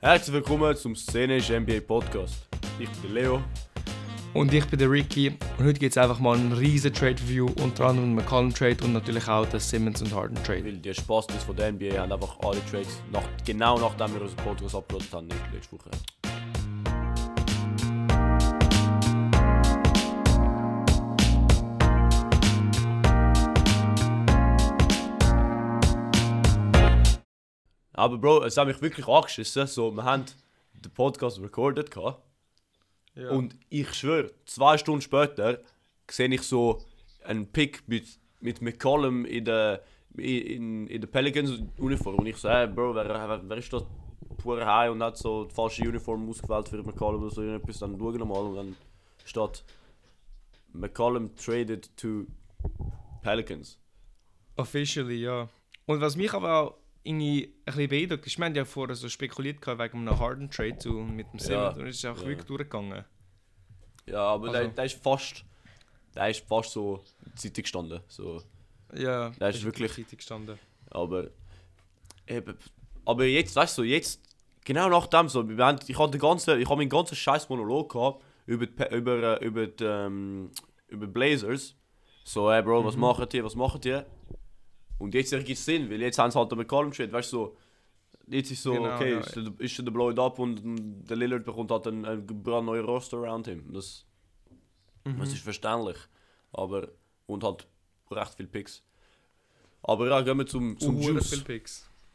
Herzlich willkommen zum Szenisch NBA Podcast. Ich bin der Leo. Und ich bin der Ricky und heute gibt es einfach mal einen riesen Trade-Review, unter anderem einen McCollum Trade und natürlich auch den Simmons und Harden Trade. Weil die Spaß von der NBA haben einfach alle Trades nach, genau nachdem wir unseren Podcast uploadet haben, nicht letzte Woche. Aber Bro, es hat mich wirklich angeschissen. So, wir haben den Podcast recorded gehabt. Ja. Und ich schwöre, zwei Stunden später sehe ich so einen Pick mit, mit McCollum in der, in, in der Pelicans-Uniform. Und ich so, hey, Bro, wer, wer, wer ist das pure High und hat so die falsche Uniform ausgewählt für McCollum oder so irgendetwas. Dann schaue ich nochmal und dann steht McCollum traded to Pelicans. Officially, ja. Und was mich aber auch irgendwie ein bisschen beeindruckt ist, wir haben ja vorher so spekuliert gehabt wegen einem Harden Trade zu, mit dem Simmons und es ist auch ja. wirklich durchgegangen. Ja, aber der, Also- der ist fast. Der ist fast so zeitig gestanden. So. Ja, Das ist wirklich- richtig gestanden. Aber. Eben, aber jetzt, weißt du, jetzt. Genau nach dem so. Wir haben, ich hatte ganzen, ich habe meinen ganzen scheiß Monolog gehabt über, die über, äh, über, die, ähm, über Blazers. So, hey Bro, was Mhm. machen die, was machen die? Und jetzt ergibt es Sinn, weil jetzt haben sie halt mit Column Trade, weißt du, so. Jetzt ist so, Genau, okay, ja. ist, der, ist der Blow up und der Lillard bekommt halt einen, einen brandneuen Roster around him. Das, Mhm. das ist verständlich. Aber, und halt recht viel Picks. Aber ja, gehen wir zum, zum Uh, Juice.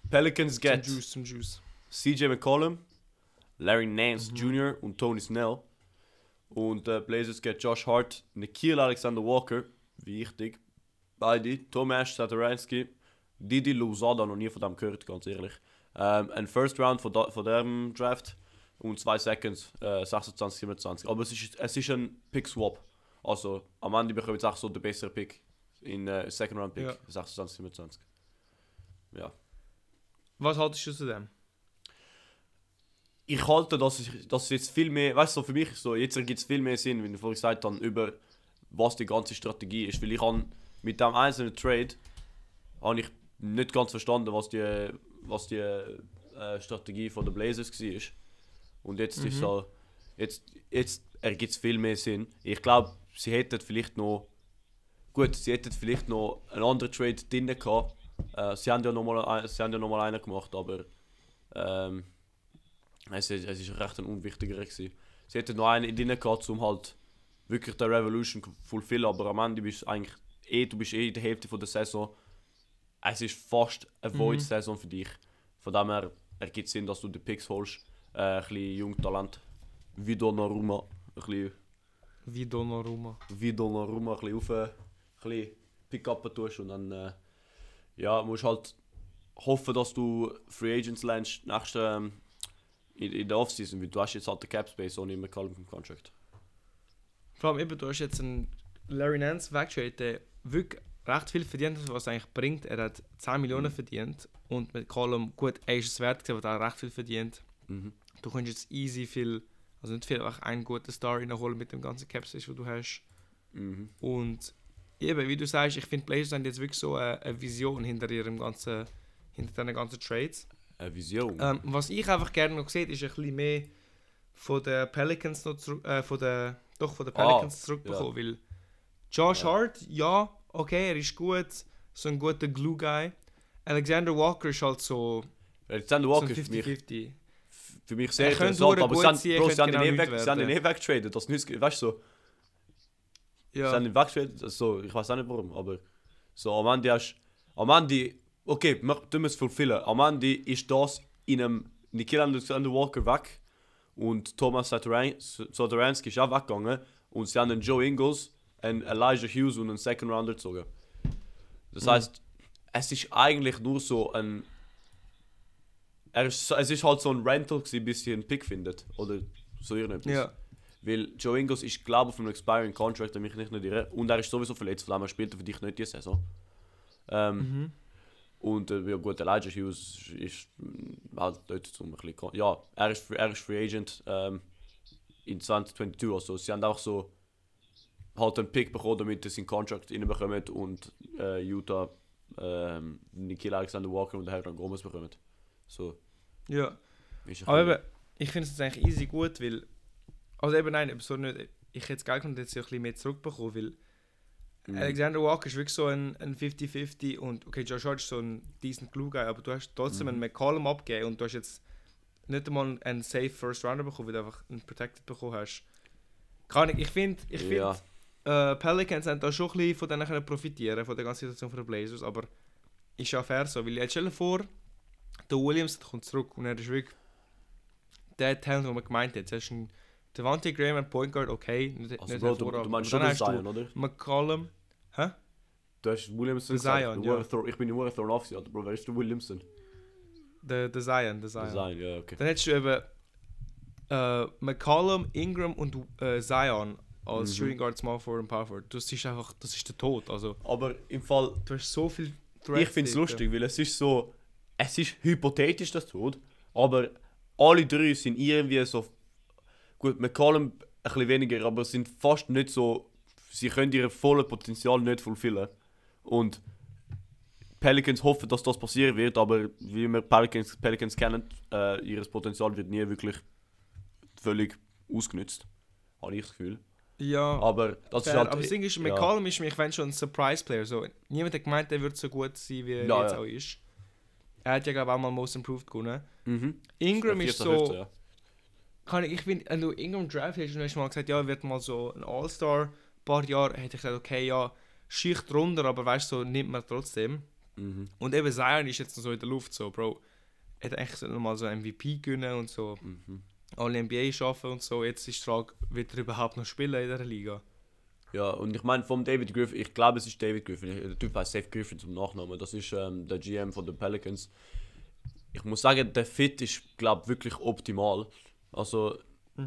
Pelicans Zum get Juice, zum Juice. CJ McCollum, Larry Nance Mhm. Jr. und Tony Snell. Und äh, Blazers get Josh Hart, Nikhil Alexander Walker, wichtig. Beide, Tomasz Satoransky, Didi Luzada, noch nie von dem gehört, ganz ehrlich. Ähm, ein First Round von, da, von dem Draft und zwei Seconds, äh, 26, 27. Aber es ist, es ist ein Pick-Swap. Also am Ende bekommen jetzt auch so den besseren Pick in äh, Second Round Pick, Ja. 26, 27. Ja. Was haltest du zu dem? ich halte, dass, ich, dass jetzt viel mehr, weißt du, für mich so, jetzt ergibt es viel mehr Sinn, wenn ich vorhin gesagt habe, über was die ganze Strategie ist. Weil ich habe mit dem einzelnen Trade habe ich nicht ganz verstanden, was die, was die äh, Strategie von der Blazers war. Und jetzt ist Mhm. so, jetzt, jetzt ergibt es viel mehr Sinn. Ich glaube, sie hätten vielleicht noch, gut, sie hätten vielleicht noch einen anderen Trade drin gehabt. Äh, sie haben ja nochmal ja noch mal einen gemacht, aber ähm, es, ist- es ist recht ein unwichtiger gewesen. Sie hätten noch einen drin gehabt, um halt wirklich der Revolution zu fulfillen, aber am Ende bist du eigentlich eh, du bist eh in der Hälfte von der Saison. Es ist fast eine Mhm. Void-Saison für dich. Von dem her ergibt es Sinn, dass du die Picks holst. Äh, ein bisschen Jungtalent. Wie Donnarumma. Ein bisschen Wie Donnarumma. wie Donnarumma ein bisschen auf, ein bisschen pick-up tust und dann äh, ja, musst halt hoffen, dass du Free Agents lernst nächste, ähm, in, in der Offseason, weil du hast jetzt halt den Cap Space ohne McCallum Contract. Vor allem eben, du hast jetzt einen Larry Nance weggetradet, wirklich recht viel verdient hat, was er eigentlich bringt. Er hat 10 Millionen verdient und mit Column, gut, er ist es wert gewesen, aber er recht viel verdient. Mhm. Du kannst jetzt easy viel, also nicht viel, einfach einen guten Star reinholen mit dem ganzen Cap Space, den du hast. Mhm. Und eben, wie du sagst, ich finde, Blazers haben jetzt wirklich so eine, eine Vision hinter ihrem ganzen, hinter diesen ganzen Trades. Eine Vision. Ähm, was ich einfach gerne noch sehe, ist ein bisschen mehr von den Pelicans noch zurück, äh, von den, doch von den Ah, Pelicans zurückbekommen, weil Josh Ja. Hart, ja, okay, er ist gut, so ein guter Glue-Guy. Alexander Walker ist halt so, Alexander so Walker ein ist für mich, 50-50. für mich sehr Er interessant, aber sie haben, sein, Bro, sie haben ihn genau eh weg, sie haben ihn eh weggetradet. Das nützt, weißt du so, sie Ja, haben ihn weggetradet, also, ich weiß auch nicht warum, aber so am Ende hast am Ende, okay, wir tun es fulfillen, am Ende ist das in einem Nikhil Alexander Walker weg und Thomas Satoran- Satoransky ist auch weggegangen und sie haben einen Joe Ingles, einen Elijah Hughes und einen Second Rounder gezogen. Das Mhm. heißt, es ist eigentlich nur so ein er ist, so- es ist halt so ein Rental gewesen, bis sie einen Pick findet oder so irgendetwas. ja. Weil Joe Ingles ist, glaube ich, auf einem expiring Contract, wenn mich nicht irre. Und er ist sowieso verletzt, von dem her spielt er für dich nicht die Saison. Ähm, Mhm. Und äh, ja, gut, Elijah Hughes ist halt dort zum ein bisschen. Ja, er ist, er ist Free Agent ähm, in 2022. Also, sie haben auch so. Halt einen Pick bekommen, damit sie seinen Contract reinbekommen und äh, Utah ähm, Nikhil Alexander Walker und Hernan Gomez bekommen. So, Ja. Aber eben, ich finde es eigentlich easy gut, weil. Also eben nein, so nicht, ich hätte es geil gefunden, jetzt ein bisschen mehr zurückbekommen, weil Mhm. Alexander Walker ist wirklich so ein, ein 50-50 und okay, Josh Hart ist so ein decent Glue Guy, aber du hast trotzdem Mhm. einen McCollum abgegeben und du hast jetzt nicht einmal einen safe First Rounder bekommen, weil du einfach einen Protected bekommen hast. Kann ich, ich finde, ich finde, ja. Äh, Pelicans haben da schon ein bisschen von denen können profitieren, von der ganzen Situation von den Blazers, aber ist ja fair so, weil jetzt stell dir vor, der Williams kommt zurück und er ist wirklich der Talent, den man gemeint hat. Jetzt hast du Devontae Graham an Point Guard, okay, nicht, Also nicht Bro, du, du meinst schon den Zion, oder? McCollum, hä? Du hast Williamson Der gesagt. Zion, ja. throw- Ich bin nur thrown off, Alter, Bro. Wer ist der Williamson? Der, der Zion, der Der Zion. Zion, ja, okay. Dann hättest du eben äh, McCollum, Ingram und äh, Zion als Mhm. Shooting Guard, Small Forward und Power Forward. Das ist einfach, das ist der Tod. Also, Aber im Fall, du hast so viel ich finde es lustig, weil es ist so, es ist hypothetisch das Tod, aber alle drei sind irgendwie so, gut, McCollum ein bisschen weniger, aber sind fast nicht so, sie können ihr volles Potenzial nicht fulfillen. Und Pelicans hoffen, dass das passieren wird, aber wie wir Pelicans, Pelicans kennen, äh, ihr Potenzial wird nie wirklich völlig ausgenutzt. Habe ich das Gefühl. Ja, Aber das fair, ist halt. aber das Ding ist, ja. McCollum ist mich wenn schon ein Surprise-Player. So, niemand hat gemeint, er wird so gut sein, wie er Ja, jetzt ja. auch ist. Er hat ja glaube ich, auch mal Most Improved gewonnen. Mhm. Ingram ist 14, so... 15, ja. Kann ich, ich finde, wenn du Ingram Draft hast und du hast mal gesagt, ja, er wird mal so ein All-Star, ein paar Jahre, hätte ich gesagt, okay, ja, Schicht runter, aber weißt du, so nimmt man trotzdem. Mhm. Und eben Zion ist jetzt noch so in der Luft, so, Bro, er hätte eigentlich so mal so MVP gewinnen und so Mhm. Alle NBA schaffen und so. Jetzt ist die Frage, wird er überhaupt noch spielen in dieser Liga? Ja, und ich meine, vom David Griffin, ich glaube, es ist David Griffin, der Typ heißt Safe Griffin zum Nachnamen, das ist ähm, der GM von den Pelicans. Ich muss sagen, der Fit ist, glaube wirklich optimal. Also,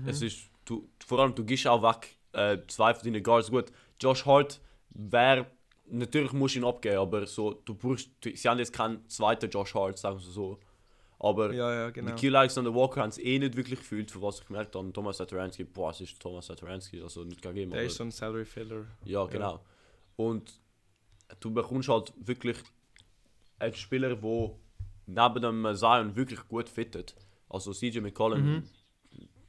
es ist, du, vor allem, du gehst auch weg, äh, zwei von deinen Guards, gut, Josh Hart wäre, natürlich musst du ihn abgeben, aber so, du brauchst, sie haben jetzt keinen zweiten Josh Hart, sagen wir so. Aber Ja, ja, genau. Nikhil Alexander Walker haben es eh nicht wirklich gefühlt, für was ich gemerkt habe. Und Thomas Satoransky, boah, es ist Thomas Satoransky, also nicht gegen ihn, Der ist so ein Salary Filler. ja, genau. Und du bekommst halt wirklich einen Spieler, der neben dem Zion wirklich gut fittet. Also CJ McCollum, Mhm.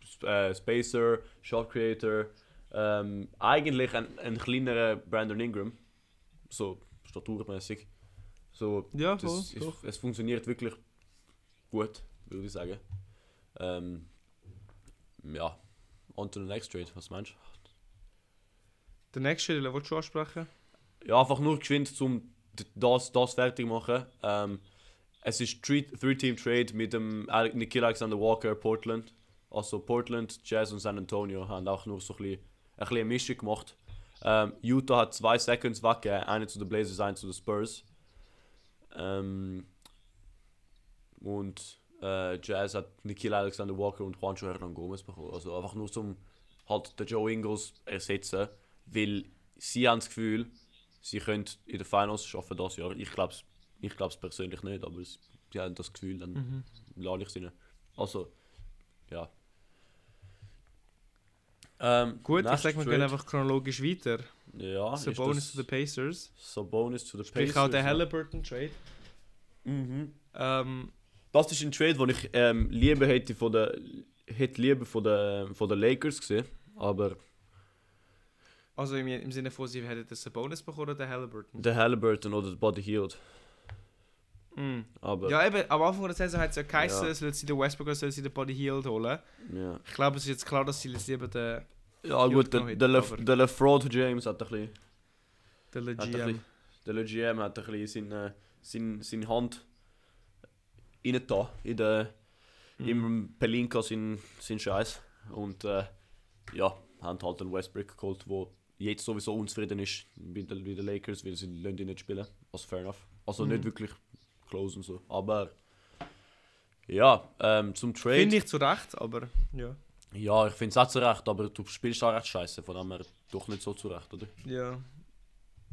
Sp- äh, Spacer, Shot Creator, ähm, eigentlich ein, ein kleinerer Brandon Ingram, so staturmäßig. So, Ja, das voll, ist, doch. es funktioniert wirklich gut, würde ich sagen. Ähm, ja, on to the next trade, was meinst du? Der nächste, den willst du ansprechen? Ja, einfach nur geschwind zum d- das, das fertig machen. Ähm, es ist Three- Three-Team-Trade mit dem Nikhil Alexander Walker Portland. Also Portland, Jazz und San Antonio haben auch nur so ein bisschen, ein bisschen Mischung gemacht. Ähm, Utah hat zwei Seconds weggegeben, eine zu den Blazers, eine zu den Spurs. Ähm, und äh, Jazz hat Nikhil Alexander Walker und Juancho Hernan Gomez bekommen. Also einfach nur zum halt den Joe Ingles ersetzen, weil sie haben das Gefühl, sie können in den Finals schaffen das Jahr. Ich glaube es ich glaub's persönlich nicht, aber sie haben das Gefühl, dann Mhm. lade ich sie nicht. Also, ja. Ähm, Gut, ich sag, wir gehen einfach chronologisch weiter. Ja, Sabonis das to the Pacers. Sabonis to the Sprich Pacers. auch der ja. Halliburton Trade. Mhm. Ähm, Das ist ein Trade, den ich ähm, lieber hätte von der hätte lieber von der von der Lakers gesehen, aber also im, im Sinne von, sie hätten den Sabonis bekommen oder den Halliburton? der Halliburton oder der Body Healed. Mhm. Aber Ja, eben, am Anfang der Saison hat es ja geheißen, Ja. sie den Westbrook oder sie den Body Healed holen. ja. Ich glaube, es ist jetzt klar, dass sie jetzt lieber den, Ja gut, der, der, hätte, Le, aber- der LeFraud James hat ein bisschen, den hat ein GM. bisschen der Le GM hat ein bisschen seine, seine, seine Hand rein da in der Mhm. im Pelinka sein, sein Scheiß und äh, ja, haben halt einen Westbrook geholt, wo jetzt sowieso unzufrieden ist mit den, mit den Lakers, weil sie ihn nicht spielen. Also fair enough. Also Mhm. nicht wirklich close und so. Aber ja, ähm, zum Trade. Finde ich zu Recht, aber ja. Ja, ich finde es auch zu Recht, aber du spielst auch recht scheiße, von dem her doch nicht so zu Recht, oder? Ja.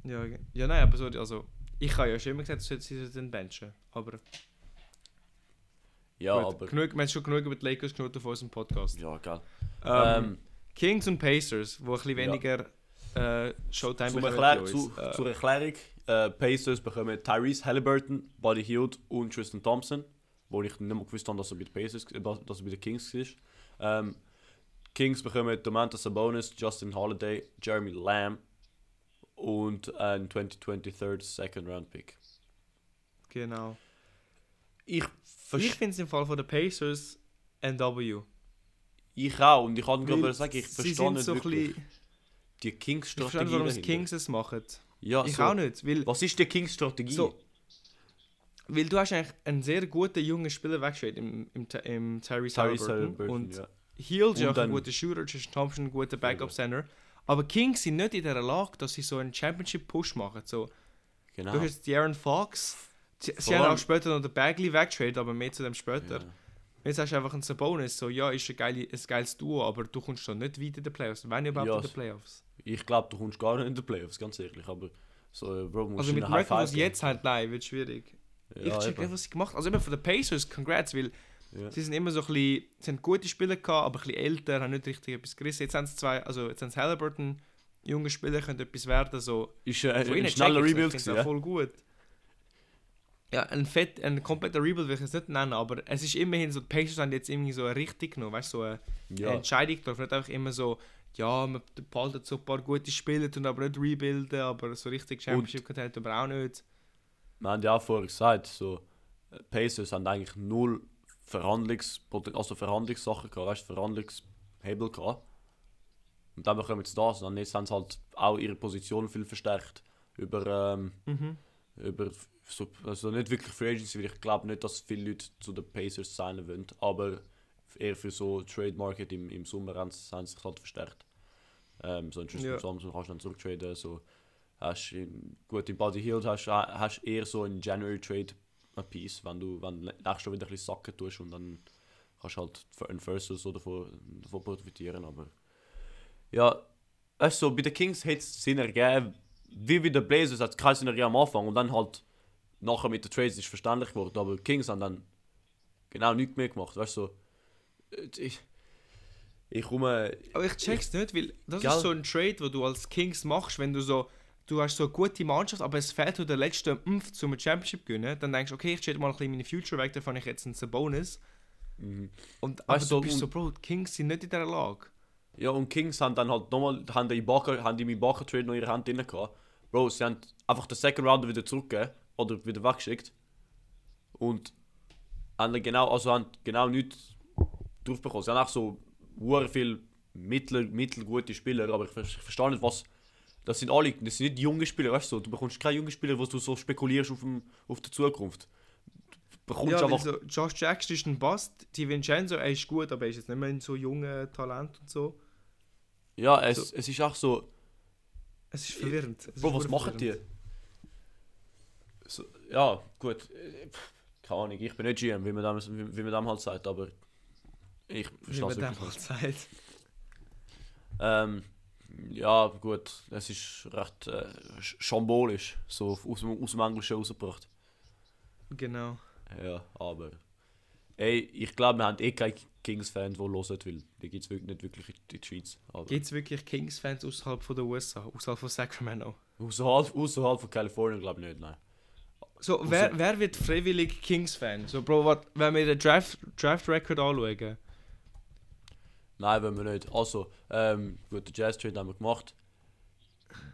Ja, ja nein, aber so, also, ich habe ja schon immer gesagt, sie sollten den benchen. Aber, Ja, gut, aber. genug, wir haben schon genug über die Lakers genug auf unserem Podcast. Ja, geil. Ähm, Ähm, Kings und Pacers, wo ein bisschen Ja. weniger äh, Showtime Erklär die zu. Äh, zur Erklärung, äh, Pacers bekommen Tyrese Halliburton, Buddy Hield und Tristan Thompson, wo ich nicht mehr gewusst habe, dass er bei den Pacers, dass er bei den Kings ist. Ähm, Kings bekommen Domantas Sabonis, Justin Holiday, Jeremy Lamb und ein 2023 Second Round Pick. genau. Ich Ich finde es im Fall von den Pacers NW. ich auch und ich kann gerade sagen, ich verstehe sind nicht so ein wirklich bisschen- die Ich Kings-Strategie verstehe, warum die. Kings es machen. Ja, ich so, auch nicht, weil, Was ist die Kings-Strategie? so, weil du hast eigentlich einen sehr guten jungen Spieler weggeschickt im, im, im Tyrese Halliburton. Und ja. Hield ist auch ein guter Shooter, Tristan Thompson ein guter Backup-Center. Aber Kings sind nicht in der Lage, dass sie so einen Championship-Push machen. So, Genau. Du hast jetzt Aaron Fox. Sie, sie haben auch später noch den Bagley weggetradet, aber mehr zu dem später. Ja. Jetzt hast du einfach einen Sabonis, so ja, ist ein, geile, ein geiles Duo, aber du kommst schon nicht weit in den Playoffs. Wenn überhaupt Ja, in den Playoffs. Ich glaube, du kommst gar nicht in die Playoffs, ganz ehrlich. Aber so, äh, Bro, musst Also mit dem Record, was jetzt halt nein, wird schwierig. geben. ich Ja, check nicht, was sie gemacht haben. Also eben von den Pacers, congrats, weil Ja. sie sind immer so ein bisschen, sie haben gute Spieler gehabt, aber ein bisschen älter, haben nicht richtig etwas gerissen. Jetzt haben sie zwei, also jetzt haben sie Halliburton, junge Spieler, können etwas werden, so Ist äh, ein schneller Rebuild gewesen, ja? voll gut. Ja, ein, fett, ein kompletter Rebuild will ich es nicht nennen, aber es ist immerhin so, die Pacers haben jetzt irgendwie so eine Richtung genommen, weißt so eine, eine Ja. Entscheidung getroffen. Nicht einfach immer so, ja, man behaltet so ein paar gute Spieler, tun aber nicht rebuilden, aber so richtig Championship Content aber auch nicht. Wir haben ja auch vorher gesagt, so, Pacers haben eigentlich null Verhandlungs also Verhandlungssachen gehabt, weißt du, Verhandlungshebel gehabt. Und dann bekommen jetzt das und dann jetzt haben sie halt auch ihre Position viel verstärkt. Über, ähm, Mhm. über so, also nicht wirklich Free Agency, weil ich glaube nicht, dass viele Leute zu den Pacers signen wollen, aber eher für so Trade Market im, im Sommer haben sie sich halt verstärkt. Ähm, so ein Tristan Ja. Thompson kannst du dann zurücktraden, so hast in, gut in Buddy Hield hast hast eher so einen January Trade ein Piece, wenn du wenn du nächstes Jahr wieder ein bisschen sacken tust und dann kannst du halt einen First oder so davon, davon profitieren, aber ja, weißt du, so, bei den Kings hätte es Sinn ergeben, wie bei den Blazers hat es keinen Sinn ergeben am Anfang und dann halt nachher mit den Trades ist verständlich geworden, aber die Kings haben dann genau nichts mehr gemacht, weißt du, so, ich, ich komme, Aber ich check's nicht, weil das Gell? ist so ein Trade, wo du als Kings machst, wenn du so, du hast so eine gute Mannschaft, aber es fehlt dir der letzte Impf zum Championship gewinnen, dann denkst du, okay, ich trade mal ein bisschen meine Future weg, dann ich jetzt einen Bonus. mhm. Und aber Weißt du du, bist so, Bro, die Kings sind nicht in dieser Lage. Ja, und Kings haben dann halt nochmal, haben die Ibaka, haben die im Ibaka-Trade noch ihre Hand drin gehabt. Bro, sie haben einfach den Second Rounder wieder zurückgegeben oder wieder weggeschickt. Und haben genau, also haben genau nichts drauf bekommen. Sie haben auch so sehr viel mittel, mittelgute Spieler, aber ich, ich verstehe nicht, was. Das sind alle, das sind nicht junge Spieler, weißt du, du bekommst keine jungen Spieler, wo du so spekulierst auf, dem, auf die Zukunft. Du bekommst Ja, einfach. so, Josh Jackson ist ein Bast, Di Vincenzo, er ist gut, aber er ist jetzt nicht mehr ein so junge Talent und so. Ja, es, so- es ist auch so. Es ist verwirrend. Es Bro, ist was machen die? So, ja, gut. Keine Ahnung, ich bin nicht GM, wie man dem, wie, wie man dem halt sagt, aber ich Wie verstehe es wirklich halt nicht. sagt. Ähm, ja, gut, es ist recht äh, sch- schambolisch, so aus, dem- aus dem Englischen rausgebracht. Genau. Ja, aber. Ey, ich glaube, wir haben eh keine Kings-Fans, die hören, weil die gibt es wirklich nicht wirklich in der Schweiz. Gibt es wirklich Kings-Fans außerhalb von der USA, außerhalb von Sacramento? außerhalb, außerhalb von Kalifornien glaube ich nicht, nein. So, wer, wer wird freiwillig Kings-Fan? So, Bro, wat, wenn wir den Draft, Draft Record anschauen, Nein, wenn wir nicht. Also, ähm, gut, den Jazz Trade haben wir gemacht.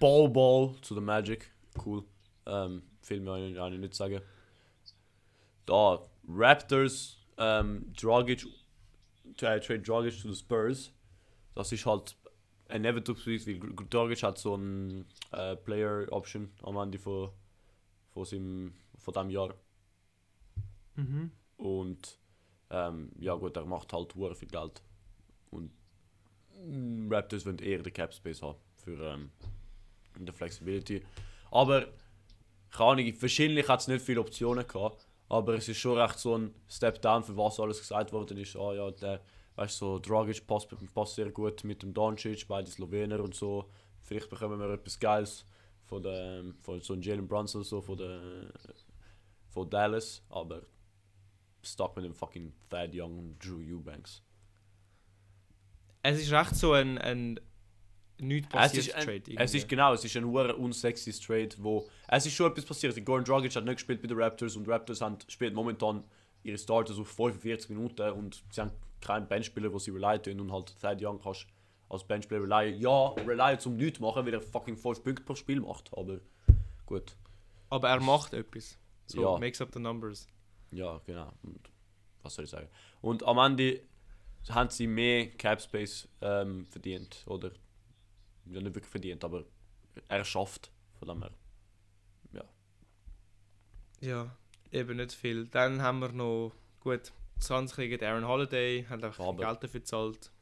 Ball Ball zu der Magic. Cool. Ähm, viel mehr kann ich nicht sagen. Da, Raptors, ähm, Dragic, äh, Trade Dragic zu den Spurs. Das ist halt Nevertheless, weil Dragic hat so ein äh, Player Option am Ende von, von, seinem, von diesem Jahr. mhm. Und ähm, ja gut, er macht halt sehr viel Geld. Und mm, Raptors wollen eher den Cap Space haben für ähm, die Flexibility. Aber keine Ahnung, wahrscheinlich hat es nicht viele Optionen gehabt. Aber es ist schon recht so ein Step down, für was alles gesagt worden ist. Ah ja, der, weißt du, so Dragic passt, passt sehr gut mit dem Doncic, beide Slowener und so. Vielleicht bekommen wir etwas Geiles von, der, von so Jalen Brunson so von, der, von Dallas. Aber stuck mit dem fucking Thad Young und Drew Eubanks. Es ist recht so ein, ein nichts Es passiert. Trade es irgendwie. ist genau, es ist ein hure unsexy Trade, wo es ist schon etwas passiert. Gordon Dragic hat nicht gespielt bei den Raptors und Raptors haben spielt momentan ihre Starters auf 45 Minuten und sie haben keinen Benchspieler, wo sie tun und halt Thad Young kannst als Benchspieler relyen. Ja, relyen zum nichts machen, weil er fucking 5 Punkte pro Spiel macht, aber gut. Aber er macht etwas. So, Ja. makes up the numbers. Ja, genau. Und was soll ich sagen? Und am Ende haben sie mehr Cap Space ähm, verdient. Oder ja, nicht wirklich verdient, aber er schafft. Von dem her. Ja, eben nicht viel. Dann haben wir noch, gut, Suns kriegen Aaron Holiday, haben Aber- Geld dafür gezahlt.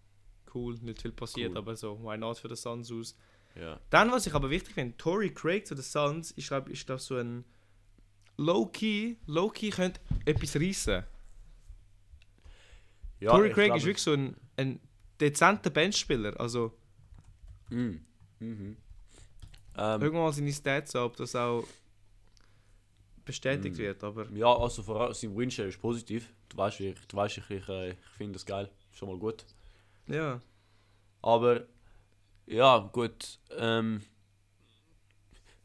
Cool, nicht viel passiert, Cool. aber so, why not für die Suns aus. Ja. Dann, was ich aber wichtig finde, Tory Craig zu den Suns, ich glaube, ist das so ein Low-Key, Low-Key könnte etwas reissen. ja Tory Craig glaube- ist wirklich so ein, ein dezenter Benchspieler, also Mm. Mhm. Ähm, irgendwann seine Stats an, ob das auch bestätigt Mm. wird, aber ja, also vor allem sein Windshare ist positiv. Du weißt, ich, du weißt, ich, ich, äh, ich finde das geil. Schon mal gut. Ja. Aber ja, gut. Ähm,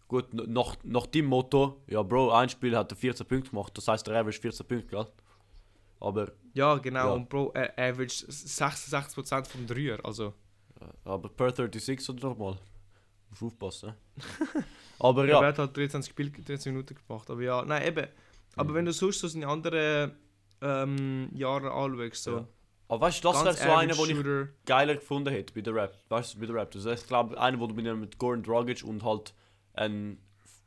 gut, nach, nach dem Motto, ja, Bro, ein Spiel hat er 14 Punkte gemacht, das heißt, der Average 14 Punkte, gell? Aber, Ja, genau, Ja. und Bro, er average 66% vom Dreier, also aber per 36 oder nochmal. Muss aufpassen. ne? aber ja. er hat halt 23, Spiel, 23 Minuten gemacht, aber ja, nein, eben. Aber Mhm. wenn du sonst so seine anderen ähm, Jahre anschaust, so Ja. Aber weißt du, das wäre so einer, den ich geiler gefunden hätte bei der Rap. Weißt du, bei der Raptors. Ich glaube, einer, wo du mit, Gordon Dragic und halt einen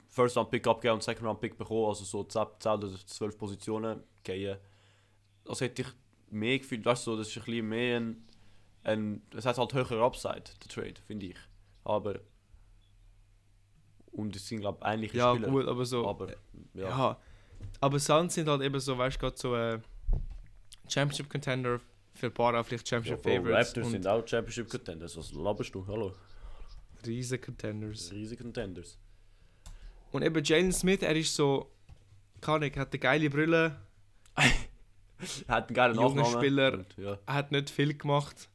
First Round Pick abgeben und Second Round Pick bekommen, also so 10 10 oder 12 Positionen gehen. Das hätte ich mehr gefühlt, weißt du, so, das ist ein bisschen mehr ein. ein es hat halt höher Upside, der Trade, finde ich. Aber. Und es sind, glaube ich, ähnliche ja Spieler. gut, aber so, Aber, ja. ja. Aber Suns sind halt eben so, weißt du, gerade so äh, Championship Contender, für ein paar auch vielleicht Ja, Championship Bro, Favorites Raptors sind auch Championship Contenders. Was laberst du? Hallo. riesen Contenders. Riesige Contenders. Und eben Jalen Smith, er ist so, kann ich, hat eine geile Brille, Er hat einen geilen Junger Nachnamen. Spieler. Ja. er hat nicht viel gemacht.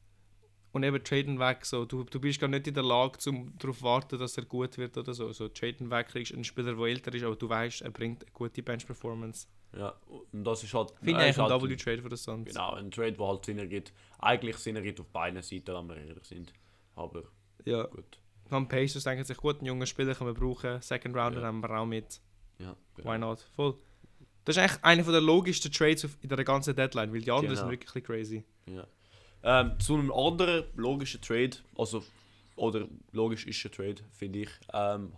Und eben traden weg, so, du, du bist gar nicht in der Lage, um darauf zu warten, dass er gut wird oder so. So traden weg kriegst einen Spieler, der älter ist, aber du weißt, er bringt eine gute Bench-Performance. Ja, und das ist halt. Finde ich ein halt W-Trade für die Suns. Genau, ein Trade, der halt Sinn ergibt. Eigentlich Sinn ergibt auf beiden Seiten, wenn wir ehrlich sind. Aber Ja. gut. Dann Pacers denken sich, gut, einen jungen Spieler können wir brauchen. Second Rounder Ja. haben wir auch mit. Ja, Why not? Voll. Das ist eigentlich einer der logischsten Trades in der ganzen Deadline, weil die anderen Genau. sind wirklich crazy. Ja. Ähm, zu einem anderen logischen Trade, also, oder logisch ist ein Trade, finde ich. Ähm,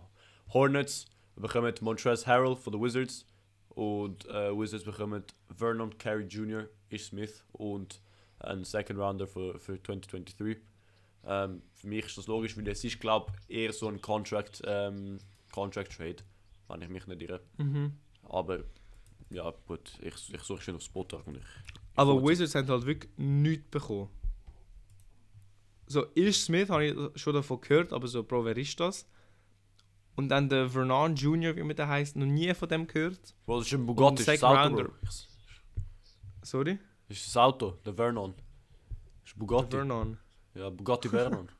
Hornets bekommen Montrezl Harrell von den Wizards und äh, Wizards bekommen Vernon Carey Jr., Ish Smith und einen Second Rounder für, für 2023. Ähm, für mich ist das logisch, weil es ist, glaube ich, eher so ein Contract, ähm, Contract Trade, wenn ich mich nicht irre. Mhm. Aber ja, gut, ich, ich suche schon auf Spotter und ich. ich Aber Wizards haben halt wirklich nichts bekommen. So, Ish Smith habe ich schon davon gehört, aber so, Bro, wer ist das? Und dann der Vernon Jr., wie man der heißt, noch nie von dem gehört. Bro, das ist ein Bugatti, Und ist das Second Auto. Bro. Ich- Sorry? Das ist das Auto, der Vernon. Das ist Der Bugatti. Vernon. Ja, Bugatti Vernon.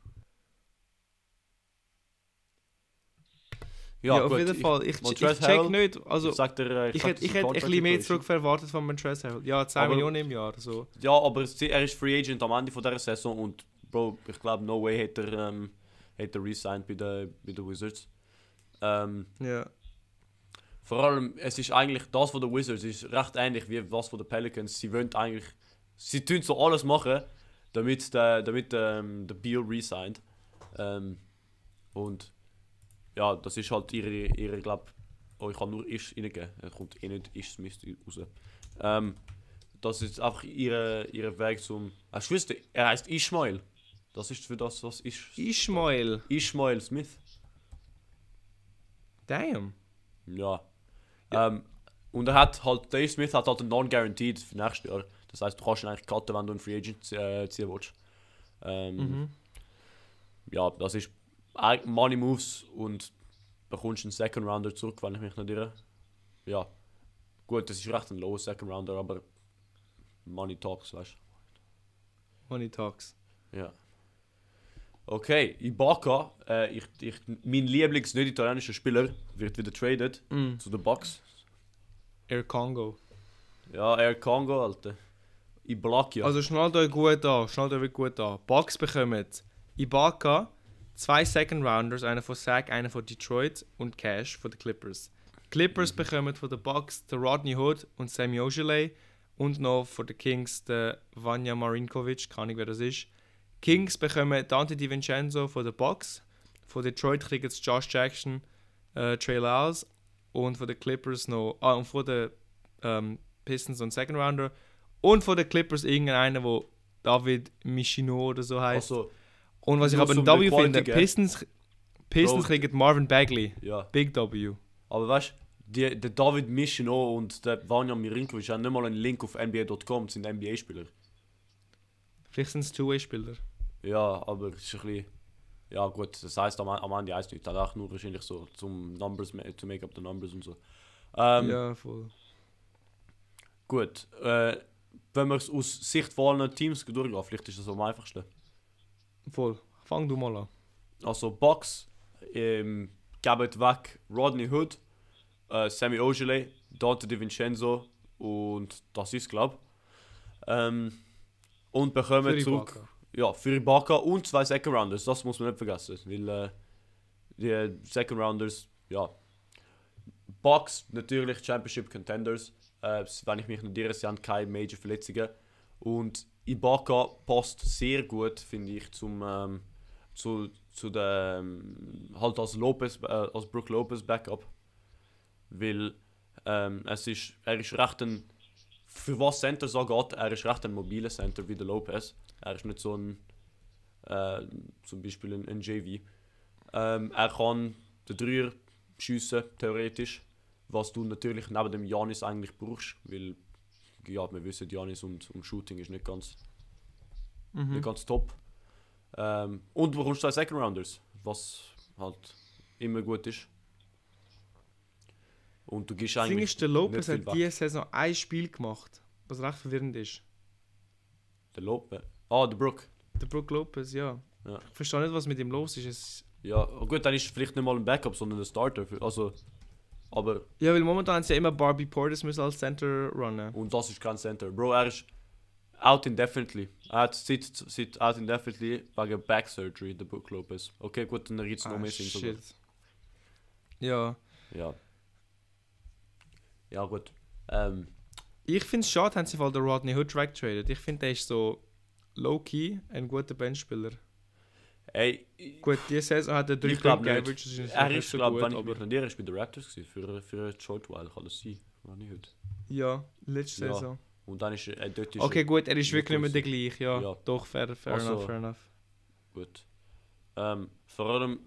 Ja, ja, auf gut, jeden ich- Fall. Ich, ich, Montrezl check nicht. Also, ich sag dir, äh, ich hätte ich hätte ein bisschen mehr Situation. zurück erwartet von Montrezl Harrell. Ja, 10 Aber- Millionen im Jahr. So. Ja, aber er ist Free Agent am Ende von dieser Saison und Bro, ich glaube, no way hätte er, ähm, hätte er resigned bei den bei den Wizards. Ähm, Ja. vor allem, es ist eigentlich das von den Wizards ist recht ähnlich wie das von den Pelicans. Sie wollen eigentlich, sie tun so alles machen, damit der, damit ähm, der Beal resigned. Ähm, und ja, das ist halt ihre, ihre glaube oh, ich kann nur Ish reingeben, es kommt eh nicht Ish Smith raus. Ähm, das ist einfach ihre, ihre Weg zum. Ah, ich wusste, er heißt Ishmael. Das ist für das, was ist. Ishmael. Ishmael Smith. Damn. Ja. Ähm, und er hat halt, Dave Smith hat halt einen Non-Guaranteed für nächstes Jahr. Das heißt, du kannst ihn eigentlich cutten, wenn du einen Free Agent äh, ziehen willst. Ähm, Mhm. Ja, das ist Money Moves und bekommst einen Second Rounder zurück, wenn ich mich nicht irre. Ja. Gut, das ist recht ein low Second Rounder, aber Money Talks, weißt Money Talks. du. Ja. Okay, Ibaka, äh, ich, ich, mein Lieblings-nicht-italienischer Spieler, wird wieder traded Mm. zu den Bucks. Air Congo. Ja, Air Congo, Alter. Ibaka. Also schnallt euch gut an, schnallt euch gut an. Bucks bekommen Ibaka, zwei Second Rounders, einer von Sac, einer von Detroit und Cash von den Clippers. Clippers bekommen von den Bucks den Rodney Hood und Sammy Ojeley und noch von den Kings den Vanya Marinkovic, keine Ahnung wer das ist. Kings bekommen Dante DiVincenzo von den Bucks, von Detroit kriegen sie Josh Jackson, äh, Trey Lyles und von den Clippers noch, ah und von den ähm, Pistons und Second Rounder und von den Clippers irgendeiner, wo David Michino oder so heißt. also, und was ich aber ein W finde? Pistons, Pistons Bro. kriegen Marvin Bagley. ja. Big W. Aber weißt du, der David Michino und der Vanya Mirinkovic haben nicht mal einen Link auf NBA.com, sind NBA-Spieler. Vielleicht sind es Two-Way-Spieler. Ja, aber es ist ein bisschen. Ja, gut, das heißt am, am Ende heißt nicht. Das auch nur wahrscheinlich so zum Numbers, to make up the numbers und so. Ähm, ja, voll. Gut, äh, wenn man es aus Sicht von allen Teams durchgehen, vielleicht ist das am einfachsten. Voll. Fang du mal an. Also, Bucks ähm, geben weg Rodney Hood, äh, Sammy Ojeley, Dante DiVincenzo und das ist, glaube ähm, Und bekommen Für zurück. Ibaka. Ja, für Ibaka und zwei Second Rounders, das muss man nicht vergessen. Weil äh, die Second Rounders, ja. Bucks natürlich Championship Contenders. Äh, wenn ich mich nicht irre, sie haben keine Major Verletzungen. Und Ibaka passt sehr gut, finde ich, zum, ähm, zu, zu der, ähm, halt als Lopez, äh, als Brook Lopez Backup. Weil ähm, es ist, er ist recht ein, für was Center so geht, er ist recht ein mobiler Center wie der Lopez. Er ist nicht so ein, äh, zum Beispiel ein, ein JV. Ähm, er kann den Dreier schiessen, theoretisch. Was du natürlich neben dem Janis eigentlich brauchst, weil ja, wir wissen, Janis und, und Shooting ist nicht ganz, Mhm. nicht ganz top. Ähm, und du bekommst zwei Second Rounders, was halt immer gut ist. Und du gibst Das eigentlich. ist, der Lopez hat diese Saison ein Spiel gemacht, was recht verwirrend ist. Der Lope. Ah, der Brook. Der Brook Lopez, ja. Ja. Ich verstehe nicht, was mit ihm los ist. Es Ja, gut, dann ist es vielleicht nicht mal ein Backup, sondern ein Starter. Für, also, aber, ja, weil momentan haben sie ja immer Barbie Portis müssen als Center runnen. und das ist kein Center. Bro, er ist out indefinitely. Er hat seit, seit out indefinitely wegen Back Surgery, der Brook Lopez. Okay, gut, dann gibt es noch Ah, mehr Sinn. Ja. Ja. Ja, gut. Ähm, Ich finde es schade, haben sie voll den Rodney Hood weggetradet. Ich finde, der ist so low-key ein guter Benchspieler. ey, Gut, diese Saison hat er 3 Ich glaub Point nicht. Average, das ist er ist, so glaube gut, wenn ich mich bei den Raptors gewesen, für, für eine Short While, kann das sein. Nicht heute. ja, letzte Ja. Saison. Und dann ist er, äh, dort ist Okay, gut, er ist wirklich nicht mehr der gleiche, ja. Ja. Doch, fair, fair Also- enough, fair enough. Gut. Ähm, vor allem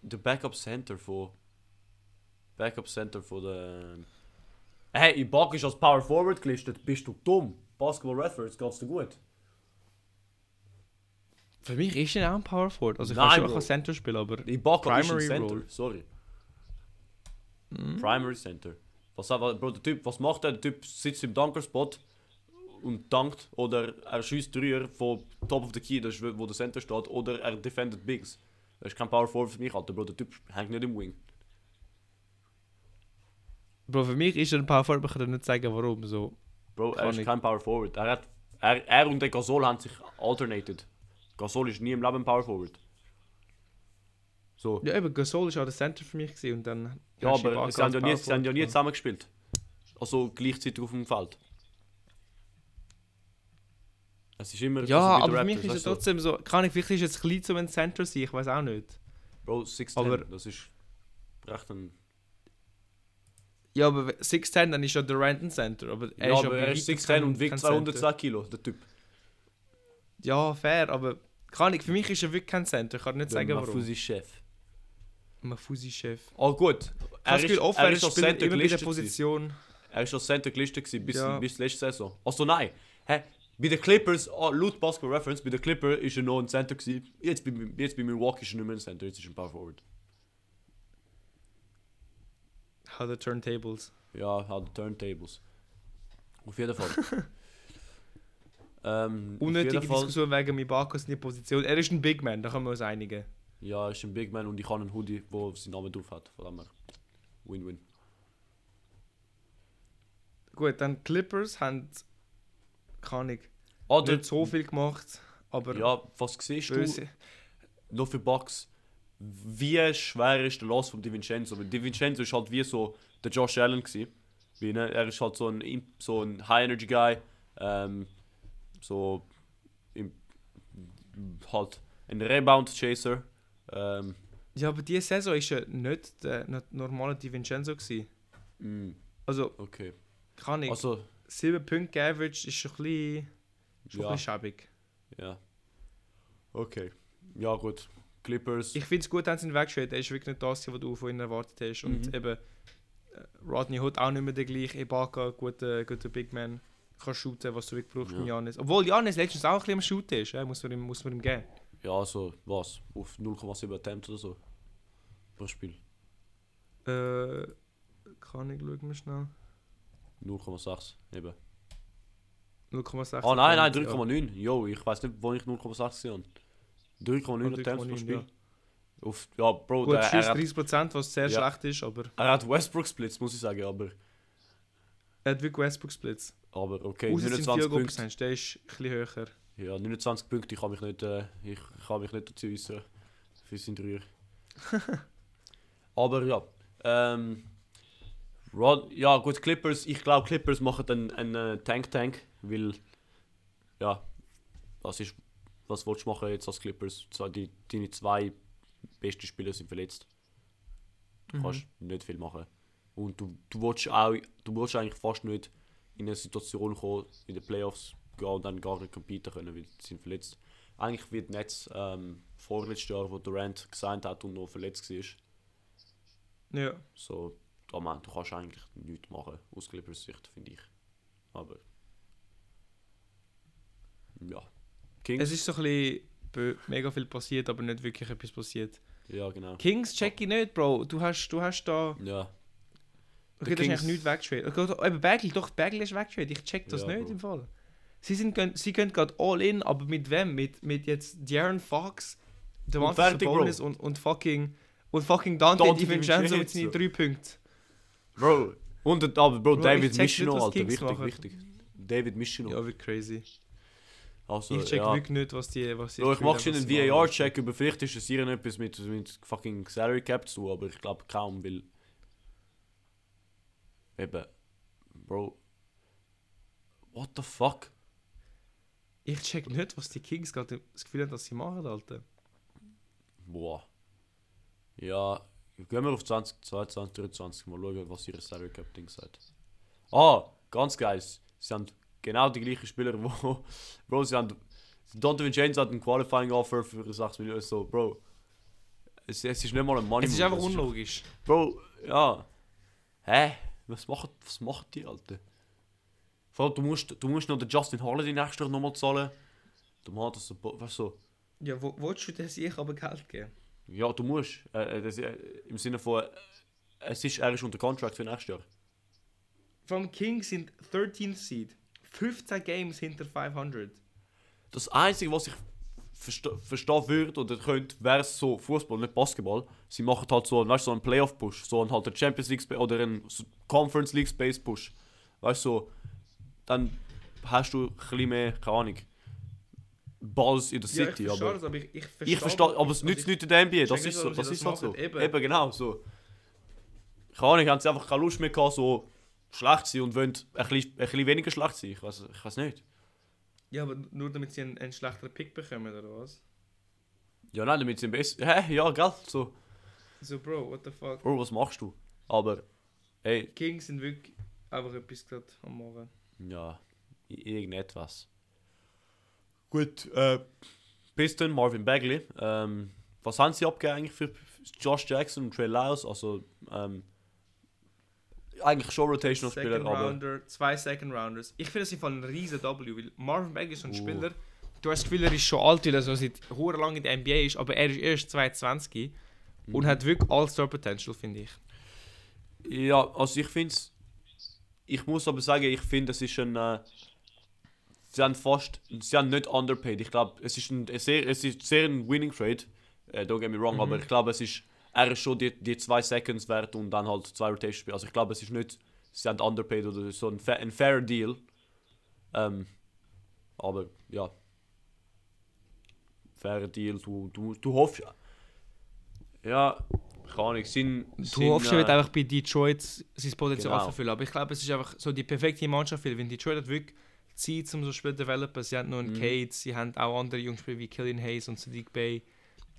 der Backup Center von Backup Center von der Hey, Ibaka ist als Power Forward gelistet. Bist du dumm? Basketball Reference, geht's dir gut? Für mich ist er auch ein Power Forward. Also ich Nein, kann schon auch Center spielen, aber... Ibaka ist ein Primary Center, role. sorry. Mhm. Primary Center. Was, Bro, der typ, was macht er? Der Typ sitzt im Dunker-Spot und dankt oder er schießt Dreier von Top of the Key, das ist wo der Center steht, oder er defendet Bigs. Das ist kein Power Forward für mich, Alter, Bro. Der Typ hängt nicht im Wing. Bro, für mich ist er ein Power Forward, aber ich kann dir nicht sagen, warum. So. Bro, er ist ich. kein Power Forward. Er, hat, er, er und der Gasol haben sich alternated. Gasol ist nie im Leben ein Power Forward. So. Ja, eben, Gasol ist auch der Center für mich gewesen und dann... Ja, aber sie haben ja nie, sie haben ja nie Forward zusammen gespielt. Also gleichzeitig auf dem Feld. Es ist immer. Ja, also aber für mich ist du, trotzdem so... Kann ich, vielleicht ist es klein zu ein Center sein, ich weiß auch nicht. Bro, 6'10, aber- das ist recht ein. Ja, aber 6'10, dann ist ja der Random Center. Aber er ja, ist aber er ist weitem 6'10 kein- und wiegt kein 202 Center. Kilo, der Typ. Ja, fair, aber... Kann ich, für mich ist er wirklich kein Center, ich kann nicht sagen, warum. Chef. Mafusi-Chef. Oh gut. Ich habe das Gefühl, oft er er ist spielt Center immer bei der gelistet. Position... Er ist als Center gelistet gewesen, bis, Ja. bis letzte Saison. Also nein. Hä? Bei den Clippers, ah, laut Basketball Reference, bei den Clippers ist er noch ein Center gewesen. Jetzt bei, jetzt bei Milwaukee ist er nicht mehr ein Center, jetzt ist er ein Power Forward. How the turntables. Ja, halt Turntables. Auf jeden Fall. Ähm, Unnötige jeden Fall- Diskussion wegen in die Position. Er ist ein Big Man, da können wir uns einigen. Ja, er ist ein Big Man und ich habe einen Hoodie, wo sein Name drauf hat. Von dem her. Win-win. Gut, dann Clippers haben, keine Ahnung, Oder, nicht so viel gemacht, aber ja, was siehst du noch für Bucks? Wie schwer ist der Loss von DiVincenzo? Weil DiVincenzo ist halt wie so der Josh Allen gewesen. Wie, ne? Er ist halt so ein, so ein High-Energy-Guy. Ähm, so im, halt ein Rebound-Chaser. Ähm, Ja, aber diese Saison ist ja nicht der nicht normale DiVincenzo gewesen. mm, Also, okay. kann ich. Also, 7 Punkte Average ist schon ein bisschen, schon ein ja, bisschen schäbig. ja. Okay. Ja, gut. Clippers. Ich finde es gut, dass sie ihn weggeschickt Er ist wirklich nicht das, was du von ihm erwartet hast. Und Mhm. eben, äh, Rodney Hood auch nicht mehr der gleiche. Ibaka, guter, guter Big Man. Kann shooten, was du wirklich brauchst Ja. Janis. Obwohl Janis letztens auch ein bisschen am Shooten ist. Ja, muss, man ihm, muss man ihm geben. Ja, also, was? Auf 0,7 Attempts oder so. Pro Spiel. Äh, kann ich, schauen wir schnell. 0,6 eben. 0,6. Oh nein, nein, ja. 3,9. Jo, ich weiß nicht, wo ich 0,6 gesehen habe. 3,9 Oh, Attempts pro 3,9, Spiel. ja. Auf, ja, Bro, Gut, der, er, hat, 30%, was sehr Ja. schlecht ist, aber er hat Westbrook Splits, muss ich sagen, aber, er hat wirklich Westbrook Splits. aber okay, Außer sein 29 Field Goal Punkte. Percentage, der ist ein bisschen höher. Ja, 29 Punkte, ich kann mich nicht, äh, ich kann mich nicht dazu äußern. Für seinen Dreier. aber ja, ähm, Rod, ja gut, Clippers, ich glaube Clippers machen einen, einen äh, Tank-Tank, weil, ja, was ist, was willst du machen jetzt als Clippers? Zwei, die, deine zwei besten Spieler sind verletzt. Du Mhm. kannst nicht viel machen. Und du, du willst auch, du willst eigentlich fast nicht in eine Situation kommen, in den Playoffs gehen und dann gar nicht competen können, weil sie sind verletzt. Eigentlich wird Netz ähm, vorletztes Jahr, wo Durant gesigned hat und noch verletzt war. Ja. So, da man, du kannst eigentlich nichts machen, aus Clippers Sicht, finde ich. Aber. Ja. Kings? Es ist so ein bisschen mega viel passiert, aber nicht wirklich etwas passiert. ja, genau. Kings check ich nicht, Bro. Du hast, du hast da. Ja. Okay, das ist eigentlich nichts weggeschwächt. Okay, eben Bagley, doch, Bagley ist weggeschwächt. Ich check das Ja, nicht Bro. im Fall. Sie, sind, gön- sie können gerade all in, aber mit wem? Mit, mit jetzt De'Aaron Fox, Bro. Sabonis und, und fucking und fucking Dante Dante DiVincenzo mit seinen drei Punkten. Bro. Und aber Bro, Bro, David was Alter, wichtig, machen. wichtig. David Michino. Ja, wird crazy. Also, ich check ja. wirklich nicht, was die was die Bro, ich mache schon einen VAR-Check über, vielleicht ist es hier etwas mit, mit fucking Salary Cap zu, aber ich glaube kaum, weil. Eben. Bro. What the fuck? Ich check nicht, was die Kings gerade das Gefühl haben, dass sie machen, Alter. Boah. Ja, gehen wir auf 2022, 23 mal schauen, was ihre Salary Cap Ding sagt. Ah, ganz geil. Sie haben genau die gleichen Spieler, wo. Bro, sie haben. Donovan James hat ein Qualifying Offer für 6 Millionen. So, Bro. Es, es ist nicht mal ein Money Es ist einfach unlogisch. Bro, ja. Hä? Was machen, was machen die, Alter? Vor allem, du musst, du musst noch den Justin Holiday nächstes Jahr nochmal zahlen. Du machst das so, weißt du, so. Ja, wo willst du das ich aber Geld geben? Ja, du musst. Äh, äh, das, äh, Im Sinne von, äh, es ist, er ist unter Contract für nächstes Jahr. Vom Kings sind 13th Seed. 15 Games hinter 500. Das Einzige, was ich verste verstehen würde oder könnte, wäre so Fußball, nicht Basketball. Sie machen halt so, weißt, so einen Playoff-Push, so einen halt Champions League oder einen Conference League Space Push. Weißt du, so, dann hast du ein bisschen mehr, keine Ahnung, Balls in der Ja, ich City. verstehe aber das, aber ich, ich verstehe... ich verstehe, aber es nützt ich- nichts in der NBA, das ist so, das das ist halt so. eben. Eben. genau, so. Keine Ahnung, haben sie einfach keine Lust mehr gehabt, so schlecht sein und wollen ein bisschen, ein bisschen weniger schlecht sein, ich weiß ich weiß nicht. Ja, aber nur damit sie einen, einen schlechteren Pick bekommen, oder was? Ja, nein, damit sie besser. Hä? Ja, gell? So, So, Bro, what the fuck? Bro, was machst du? Aber, ey, Kings sind wirklich einfach etwas gerade am Morgen. ja, irgendetwas. Gut, äh, Piston, Marvin Bagley. Ähm, was haben sie abgegeben eigentlich für Josh Jackson und Trey Lyles? Also, ähm, eigentlich schon Rotational-Spieler, Second. Rounder, zwei Second Rounders. Ich finde das Fall ein riesen W, weil Marvin Bagley ist so ein Uh. Spieler, du hast das Gefühl, er ist schon alt, weil er so seit hure lang in der NBA ist, aber er ist erst 22 und Mhm. hat wirklich All-Star-Potential, finde ich. Ja, also ich finde es. Ich muss aber sagen, ich finde, es ist ein. Äh, sie haben fast, sie haben nicht underpaid. Ich glaube, es ist ein sehr, es ist sehr ein Winning Trade. Äh, don't get me wrong, Mhm. aber ich glaube, es ist, er ist schon die, die zwei Seconds wert und dann halt zwei Rotation Spiele. Also ich glaube, es ist nicht, sie haben underpaid oder so ein, fa ein fairer Deal. Ähm, aber ja, fairer Deal. Du, du, du hoffst, ja, keine Ahnung, sind, Du sind, hoffst, er wird äh, einfach bei Detroit sein Potenzial Genau. verfüllen. Aber ich glaube, es ist einfach so die perfekte Mannschaft, weil wenn Detroit hat wirklich Zeit, um so Spiel zu developen, sie haben noch einen Mhm. Cade, sie haben auch andere Jungspieler wie Killian Hayes und Sadiq Bey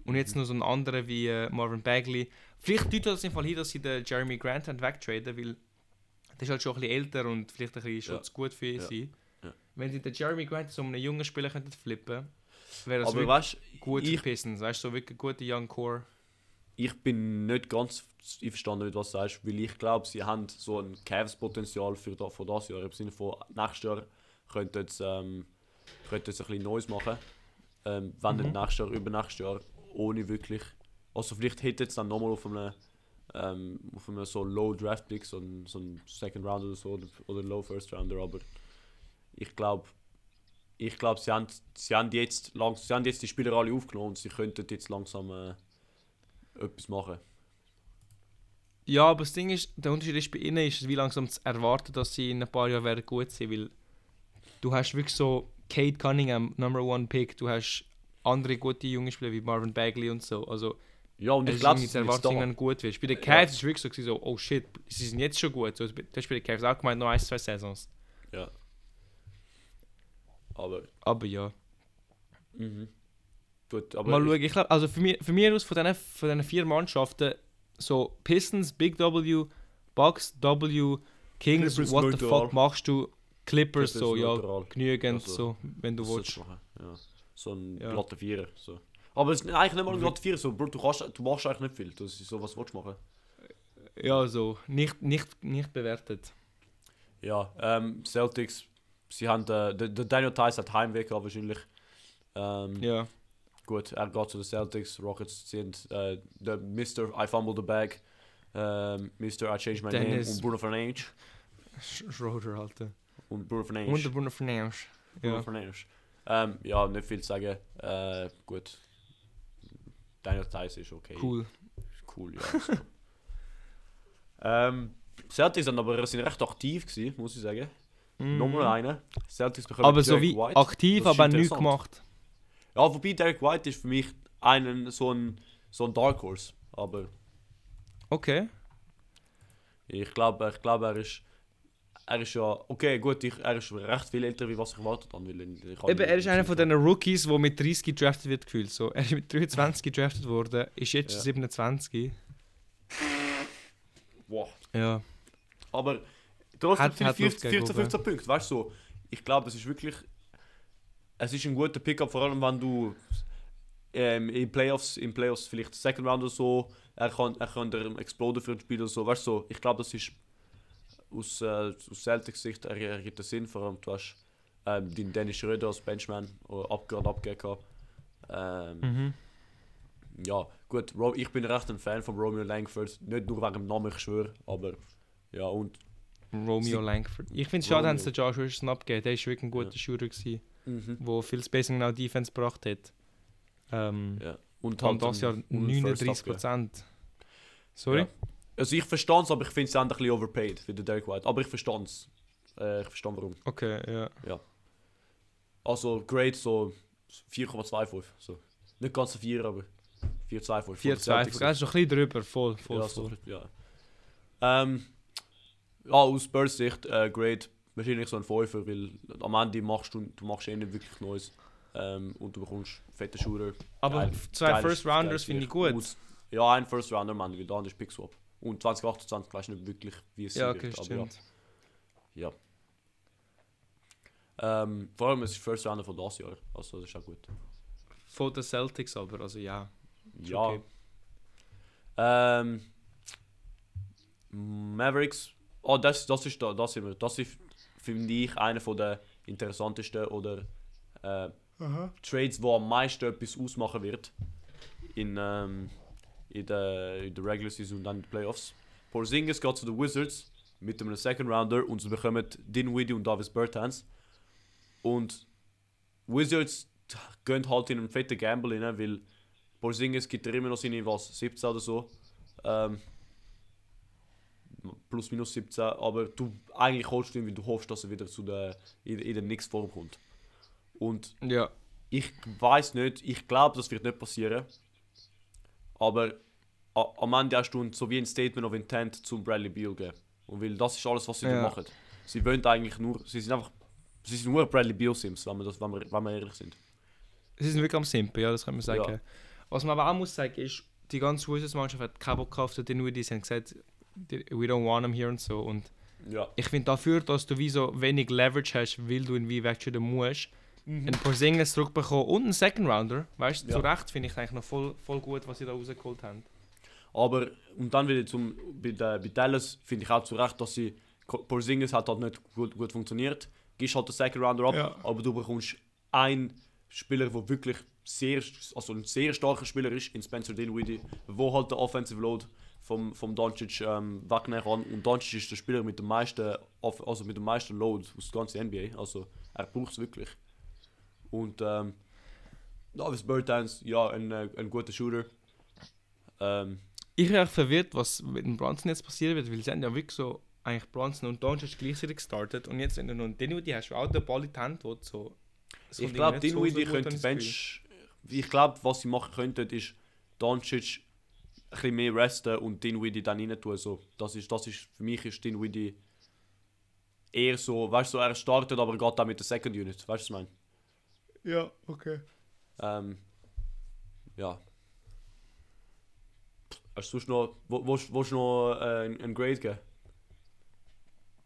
und jetzt noch so einen anderen wie äh, Marvin Bagley. Vielleicht deutet das im Fall hin, dass sie den Jeremy Grant wegtraden, weil der ist halt schon ein bisschen älter und vielleicht ein bisschen schon Ja. zu gut für ihn Ja. sein. Ja. Wenn sie den Jeremy Grant so einen jungen Spieler könnten flippen, wäre das weißt gut ich- Pistons. Weißt du, so wirklich gute Young Core. ich bin nicht ganz einverstanden mit was du sagst, weil ich glaube, sie haben so ein Cavs-Potenzial für, da, für das Jahr. Im Sinne von nächstes Jahr könnten sie, ähm, könnten sie ein bisschen Neues machen. Ähm, wenn Mhm. nicht nächstes Jahr, übernächstes Jahr, ohne wirklich. Also vielleicht hätten sie dann nochmal auf einem, ähm, auf einem so Low Draft Pick, so ein, so ein Second Round oder so, oder, oder Low First Rounder, aber ich glaube, ich glaube, sie haben, sie haben jetzt lang, sie haben jetzt die Spieler alle aufgenommen und sie könnten jetzt langsam äh, etwas machen. Ja, aber das Ding ist, der Unterschied ist bei ihnen, ist wie langsam zu erwarten, dass sie in ein paar Jahren werden gut sein weil du hast wirklich so Kate Cunningham, Number One Pick, du hast andere gute junge Spieler wie Marvin Bagley und so. Also Ja, und es ich glaube, dass irgendwann gut wird. Bei den Ja. Cavs ist es wirklich so, oh shit, sie sind jetzt schon gut. So, das ist bei den Cavs auch gemeint, noch ein, zwei Saisons. Ja. Aber, Aber ja. mhm. Gut, aber Mal schauen, ich glaube, also für mich, für mich aus von diesen, von diesen vier Mannschaften, so Pistons, Big W, Bucks, W, Kings, Clippers what the fuck machst du? Clippers, Clippers so, ja, neutral. genügend, Also, so, wenn du willst. Ja. So ein Ja. glatter Vierer. So. Aber es ist eigentlich nicht mal ein glatter Vierer. So, Bro, du, kannst, du machst eigentlich nicht viel. Das ist so, was willst du machen? Ja, so, nicht, nicht, nicht bewertet. Ja, ähm, Celtics, sie haben, äh, der, der Daniel Tice hat Heimweg gehabt wahrscheinlich. Ähm, Ja, Gut, er geht zu den Celtics. Rockets sind äh, der Mr. I fumbled the bag. Ähm, Mr. I changed my Dennis. name und Bruno Fernandes. Sch- Schroeder, Alter. Und Bruno Und Fernandes. der Bruno Fernandes. Bruno Ja. Fernandes. Ähm, ja, nicht viel zu sagen. Äh, gut. Daniel Tice ist okay. Cool. Cool, ja. So. ähm, Celtics sind aber sind recht aktiv gewesen, muss ich sagen. Mhm. Nochmal einer. Celtics bekommen Aber so Derek wie White. aktiv, aber nichts gemacht. Ja, wobei Derek White ist für mich einen, so ein, so ein Dark Horse. Aber Okay. ich glaube, ich glaube, er ist. Er ist ja. Okay, gut, ich, er ist recht viel älter, wie was ich erwartet habe. Eben, er ist einer von diesen Rookies, der mit 30 gedraftet wird, gefühlt. So. Er ist mit 23 gedraftet worden, ist jetzt Ja. schon 27. Wow. Ja. Aber trotzdem Hat- sind hat Luft 15, gegen 14, oben. 15 Punkte. Weißt du, so, ich glaube, das ist wirklich. Es ist ein guter Pickup, vor allem wenn du ähm, in Playoffs, in Playoffs vielleicht Second Round oder so, er kann, er kann exploden für ein Spiel oder so. Weißt du, so, ich glaube, das ist aus, äh, aus Celtics Sicht er, er gibt Sinn, vor allem du hast ähm, den Dennis Schröder als Benchman gerade abgegeben. Ähm, Mhm. ja, gut, ich bin recht ein Fan von Romeo Langford. Nicht nur wegen dem Namen, ich schwöre, aber ja, und Romeo Sie- Langford. Ich finde es schade, Romeo. den Josh Richardson abgegeben. Der ist wirklich ein guter Ja. Shooter, gewesen, Mhm. der viel Spacing auch Defense gebracht hat. Ähm, Ja. Und und das Jahr einen- einen First 39 abgeben. Prozent. Sorry? Ja. Also ich verstehe es, aber ich finde es ein bisschen overpaid für den Derek White. Aber ich verstehe es. Äh, ich verstehe warum. Okay, ja. Also Grade so 4,25. So. Nicht ganz ein 4, aber 4,25. 4 2 Das ist noch ein bisschen drüber, voll, voll, Ja, so, voll. ja. Ähm, ja, aus Spurs Sicht, äh, Grade wahrscheinlich so ein 5, weil am Ende machst du, du machst eh nicht wirklich Neues. Ähm, und du bekommst fette Shooter. Aber Geil- zwei geiles- First Rounders finde ich gut. Aus- Ja, ein First Rounder, der andere ist Pick Swap. Und 2028 weißt du nicht wirklich, wie es Ja, okay, wird. Aber ja. stimmt. Ja. Ähm, vor allem es ist First Rounder von das Jahr. Also das ist auch gut. Von den Celtics aber, also ja. Ja. okay. Ähm, Mavericks. Oh, das, das ist da, das sind wir. Das ist, finde ich, einer von der interessantesten oder äh, Trades, wo am meisten etwas ausmachen wird in, ähm, in, der, in der Regular Season und dann in den Playoffs. Porzingis geht zu den Wizards mit einem Second Rounder und sie bekommen Dinwiddie und Davis Bertans. Und Wizards gehen halt in einen fetten Gamble rein, weil Porzingis gibt er immer noch seine, was, 17 oder so. Ähm, plus minus 17, aber du eigentlich holst du ihn, weil du hoffst, dass er wieder zu der, in, in der Nix Form kommt. Und Ja. ich weiß nicht, ich glaube, das wird nicht passieren. Aber am Ende hast du so wie ein Statement of Intent zum Bradley Beal geben. Und weil das ist alles, was sie Ja. machen. Sie wollen eigentlich nur, sie sind einfach, sie sind nur Bradley Beal Sims, wenn wir, das, wenn wir, wenn wir ehrlich sind. Sie sind wirklich am Simpen, ja, das kann man sagen. Ja. Was man aber auch muss sagen ist, die ganze Wizards-Mannschaft hat keinen Bock auf den. Sie haben gesagt, die- we don't want him here und so. Und Ja. ich finde dafür, dass du wie so wenig Leverage hast, weil du ihn wie wegtraden musst, einen Porzingis zurückbekommen und einen Second Rounder, weißt du, Ja. zu Recht finde ich eigentlich noch voll, voll gut, was sie da rausgeholt haben. Aber, und dann wieder zum, bei, der, bei Dallas finde ich auch zu Recht, dass sie, Porzingis hat halt nicht gut, gut funktioniert. Gehst halt den Second Rounder ab, Ja. aber du bekommst einen Spieler, der wirklich sehr, also ein sehr starker Spieler ist, in Spencer Dinwiddie, wo halt der Offensive Load vom, vom Doncic ähm, wegnehmen kann. Und Doncic ist der Spieler mit dem meisten, also mit dem meisten Load aus der ganzen NBA. Also er braucht es wirklich. Und ähm, Davis Bertans, ja, ein, äh, ein guter Shooter. Ähm, Ich bin echt verwirrt, was mit dem Bronson jetzt passieren wird, weil sie haben ja wirklich so eigentlich Bronson und Doncic gleichzeitig gestartet und jetzt wenn du noch einen Dinwiddie hast, du auch den Ball in die Hand will, so... Ich glaube, so- so Dinwiddie gut, könnte Bench. Ich glaube, was sie machen könnten, ist Doncic ein bisschen mehr resten und Dinwiddie dann rein tun. So, das ist, das ist, für mich ist Dinwiddie eher so, weißt du, so, er startet, aber geht dann mit der Second Unit. Weißt du, was ich meine? Ja, okay. Ähm, ja. Hast du noch, wo, wo, willst du noch äh, ein, ein Grade geben?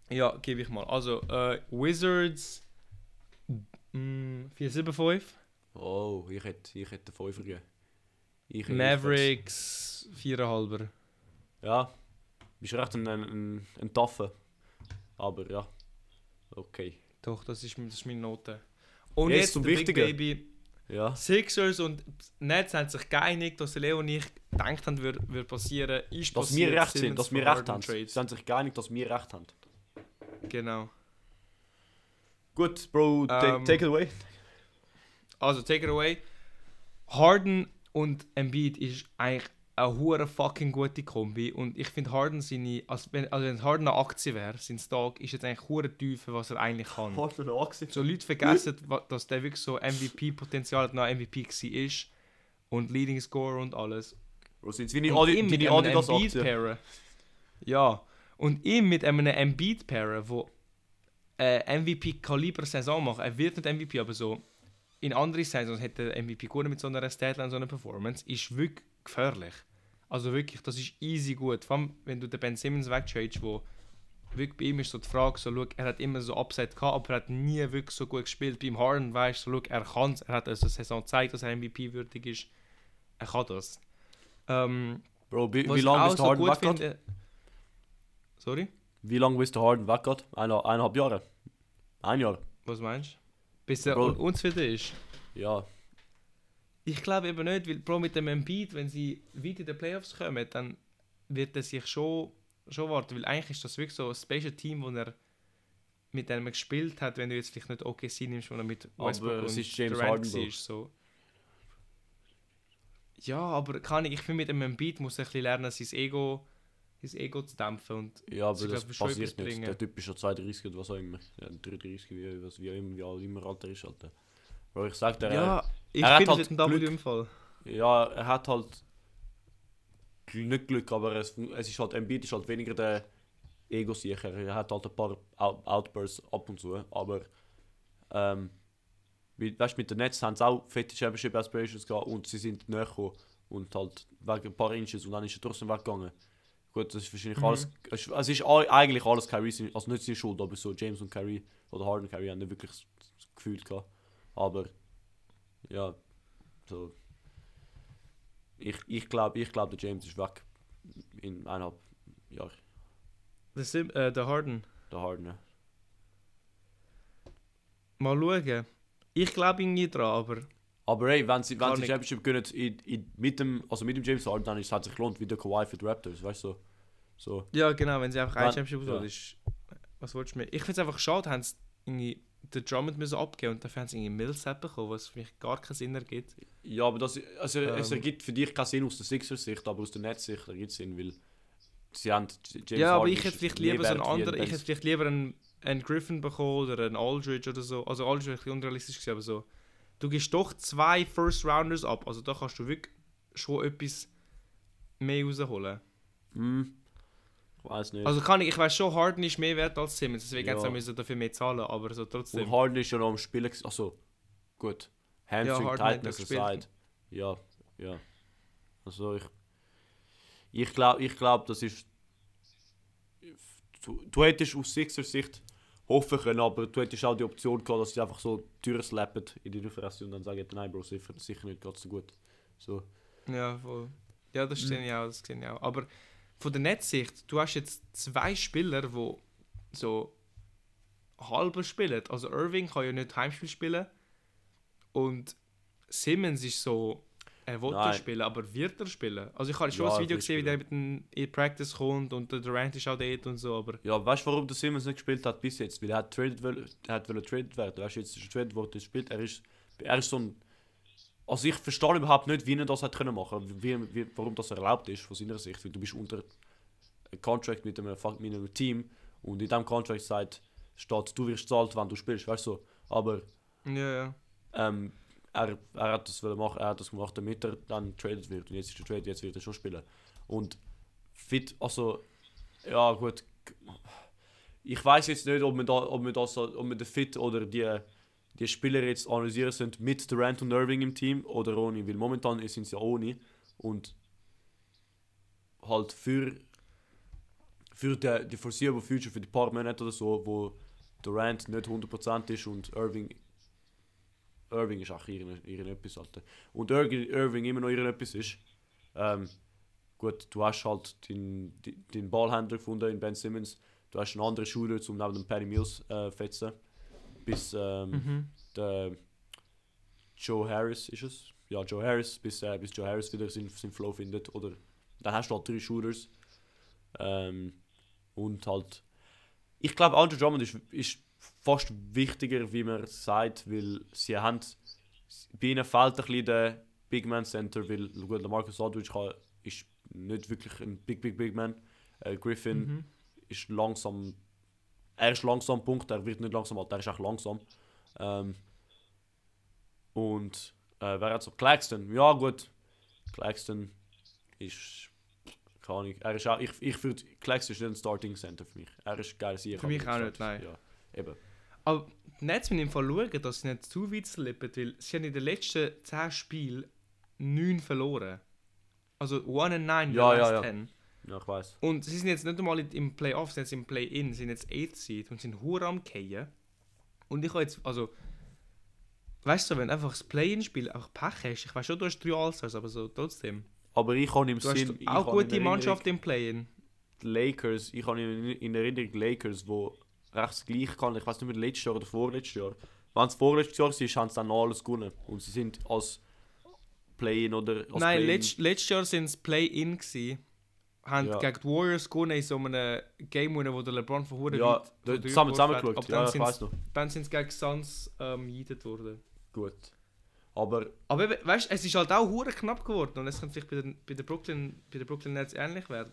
Ja, gebe ich mal. Also, äh, Wizards mm, 475, Oh, ich hätte, ich hätte 5 gegeben. Ich Mavericks 4,5. Ja, bist recht ein, ein, ein, ein Taffe. Aber ja, okay. Doch, das ist, das ist meine Note. Und Jetzt jetzt zum Wichtigen. Baby. Ja. Sixers und Nets haben sich geeinigt, dass Leo und ich gedacht haben, würde würde passieren. Ist Dass passiert, wir recht sind, dass wir recht haben. Sie Trades. sind sich geeinigt, dass wir recht haben. Genau. Gut, Bro, ta Ähm, take it away. Also, take it away. Harden und Embiid ist eigentlich eine hure fucking gute Kombi. Und ich finde Harden seine, als wenn, also wenn Harden eine Aktie wäre, sein Stock, ist jetzt eigentlich hure tief, was er eigentlich kann. Du noch Achse? So Leute vergessen, dass der wirklich so MVP-Potenzial hat, noch MVP war. Und Leading Scorer und alles. Bro, sind wie Adi ihm mit einem. Ja. Und ihm mit einem Embiid pairen, wo äh, MVP-Kaliber-Saison macht. Er wird nicht MVP, aber so in anderen Saisons hätte der MVP gut mit so einer Statline, so einer Performance, ist wirklich gefährlich. Also wirklich, das ist easy gut. Vor allem, wenn du den Ben Simmons wegtradest, wo wirklich bei ihm ist so die Frage, so, schau, er hat immer so Upside gehabt, aber er hat nie wirklich so gut gespielt. Beim Harden weißt du, so, er kann es. Er hat also Saison gezeigt, dass er MVP würdig ist. Er kann das. Ähm, Bro, wie, wie lange ist der so Harden weggeht? finde- Sorry? Wie lange ist der Harden weggeht? Eine, eineinhalb Jahre? Ein Jahr? Was meinst du? Bis er Bro. un- unzufrieden ist? Ja. Ich glaube eben nicht, weil Bro mit dem Embiid, wenn sie weit in die Playoffs kommen, dann wird er sich schon, schon warten, weil eigentlich ist das wirklich so ein Special Team, wo er mit dem er gespielt hat, wenn du jetzt vielleicht nicht OKC nimmst, wo er mit Aber Westbrook es und ist James Durant Harden, war, so. Ja, aber kann ich, ich finde mit dem Embiid muss er ein bisschen lernen, sein Ego, sein Ego zu dämpfen und Ja, aber das glaub, passiert nicht. bringen. Der Typ ist schon 32 oder was auch immer. Ja, 33, wie, was, wie, immer, wie alt immer Alter ist. Alter. Bro, ich sag dir, ja, ich er finde halt es ein Double Glück. im Fall. Ja, er hat halt nicht Glück, aber es, es ist halt, Embiid ist halt weniger der Ego-Sicher. Er hat halt ein paar Out Outbursts ab und zu, aber ähm, wie, weißt, mit den Nets haben sie auch fette Championship Aspirations gehabt und sie sind näher gekommen und halt wegen ein paar Inches und dann ist er trotzdem weggegangen. Gut, das ist wahrscheinlich Mhm. alles, es ist- es ist eigentlich alles Kyrie, also nicht seine Schuld, aber so James und Kyrie oder Harden und Kyrie haben nicht wirklich das Gefühl gehabt. Aber ja, so ich, ich glaube, ich glaub, der James ist weg in eineinhalb Jahren. Der, Sim, äh, der Harden. Der Harden. ja. Mal schauen. Ich glaube irgendwie dran, aber Aber hey, wenn sie, wenn sie Championship gewinnen in, in, mit, dem, also mit dem James Harden, dann ist hat sich gelohnt, wie der Kawhi für die Raptors, weißt du? So. ja genau, wenn sie einfach ein Championship ja. ist, was willst du mehr? Ich finde es einfach schade, haben sie irgendwie den Drummond müssen abgeben und dafür haben sie irgendwie Millsap bekommen, was für mich gar keinen Sinn ergibt. Ja, aber das, also, es Ähm. ergibt für dich keinen Sinn aus der Sixers-Sicht, aber aus der Netz-Sicht ergibt es Sinn, weil sie haben James ja, aber Harden ich hätte vielleicht lieber so einen anderen, ich hätte vielleicht lieber einen, einen Griffin bekommen oder einen Aldridge oder so. Also Aldridge wäre ein bisschen unrealistisch gewesen, aber so. Du gibst doch zwei First Rounders ab, also da kannst du wirklich schon etwas mehr rausholen. Ich weiß nicht. Also kann ich, ich weiß schon, Harden ist mehr wert als Simmons, deswegen Ja. ja. müssen dafür mehr zahlen, aber so Und trotzdem. Harden ist ja noch am Spielen. Achso, gut. Hamstring hat Tightness aside. Ja, ja. Also ich. Ich glaube, ich glaub, das ist. Du, du hättest aus Sixers Sicht hoffen können, aber du hättest auch die Option gehabt, dass sie einfach so Türen slappen in die Fresse und dann sagen, nein, Bro, sicher, sicher nicht gerade so gut. So. Ja, voll. Ja, das sehe ich auch, das sehe ich auch. Aber von der Netzsicht, du hast jetzt zwei Spieler, die so halber spielen. Also Irving kann ja nicht Heimspiel spielen und Simmons ist so, er will Nein. spielen, aber wird er spielen? Also ich habe schon Ja, ein Video gesehen, wie der mit dem in Practice kommt und der Durant ist auch dort und so, aber Ja, weißt du, warum der Simmons nicht gespielt hat bis jetzt? Weil er hat traded, will, er hat traded werden. Weißt du, jetzt ist er traded worden, er spielt. Er ist, er ist so ein. Also ich verstehe überhaupt nicht, wie er das hat können machen, wie, wie, warum das erlaubt ist von seiner Sicht. Weil du bist unter einem Contract mit einem, mit einem Team und in diesem Contract sagt, steht, du wirst zahlt, wenn du spielst, weißt du. Aber ja, ja. ähm, er, er hat das machen, er hat das gemacht, damit er dann traded wird. Und jetzt ist er traded, jetzt wird er schon spielen. Und fit, also, ja gut. Ich weiß jetzt nicht, ob man da, ob man das, ob man den Fit oder die, die Spieler jetzt analysieren sind mit Durant und Irving im Team oder ohne, weil momentan sind sie ja ohne und halt für für die, die foreseeable future, für die paar Monate oder so, wo Durant nicht 100% ist und Irving Irving ist auch ihren, ihren etwas Alter. Und Irving, Irving immer noch ihren etwas ist. Ähm, gut, du hast halt den, den, Ballhändler gefunden in Ben Simmons. Du hast einen anderen Shooter zum neben dem Patty Mills äh, fetzen. Bis ähm, Mhm. der Joe Harris ist es. Ja, Joe Harris, bis, äh, bis Joe Harris wieder seinen, seinen Flow findet. Oder dann hast du halt drei Shooters. Ähm, und halt. Ich glaube, Andrew Drummond ist, ist fast wichtiger, wie man sagt, weil sie haben. Bei ihnen fehlt ein bisschen der Big Man Center, weil gut, der Marcus Aldridge kann, ist nicht wirklich ein Big, Big, Big Man. Äh, Griffin Mhm. ist langsam. Er ist langsam, Punkt. Er wird nicht langsam alt, er ist auch langsam. Ähm, und äh, wer hat so? Claxton. Ja, gut. Claxton ist. Keine Ahnung. Er ist auch, ich ich würde. Claxton ist nicht ein Starting Center für mich. Er ist geil sicher. Für mich auch nicht, nein. Ja, eben. Aber müssen im Fall schauen, dass sie nicht zu weit slippen, weil sie haben in den letzten 10 Spielen 9 verloren. Also 1 and 9 Ja, ja, ja. 10. Ja, ich weiß. Und sie sind jetzt nicht einmal im Playoff, sie sind jetzt im Play-In, sie sind jetzt 8 Seed und sind hure am Fallen. Und ich habe jetzt, also, weißt du, wenn du einfach das Play-In-Spiel einfach Pech hast, ich weiß schon, du hast 3 Allstars, aber so trotzdem. Aber ich habe im Du hast Sinn. ich auch gute in Mannschaft im Play-In. die Lakers, ich habe in, in Erinnerung die Lakers, wo recht gleich kann, ich weiß nicht mehr letztes Jahr oder vorletztes Jahr. Wenn es vorletztes Jahr war, haben sie dann alles gewonnen. Und sie sind als Play-In oder als Nein, Play-In- letzt, letztes Jahr sind es Play-In gsi. Haben Ja. gegen die Warriors gewonnen in so einem Game wo der LeBron von hure Ja, weit zusammen, geworfen hat. zusammengeschaut. Aber Ja, noch. dann sind sie gegen Suns ähm, jeidet worden. Gut. Aber Aber weißt, es ist halt auch hure knapp geworden und es könnte vielleicht bei den, bei den Brooklyn, bei den Brooklyn Nets ähnlich werden.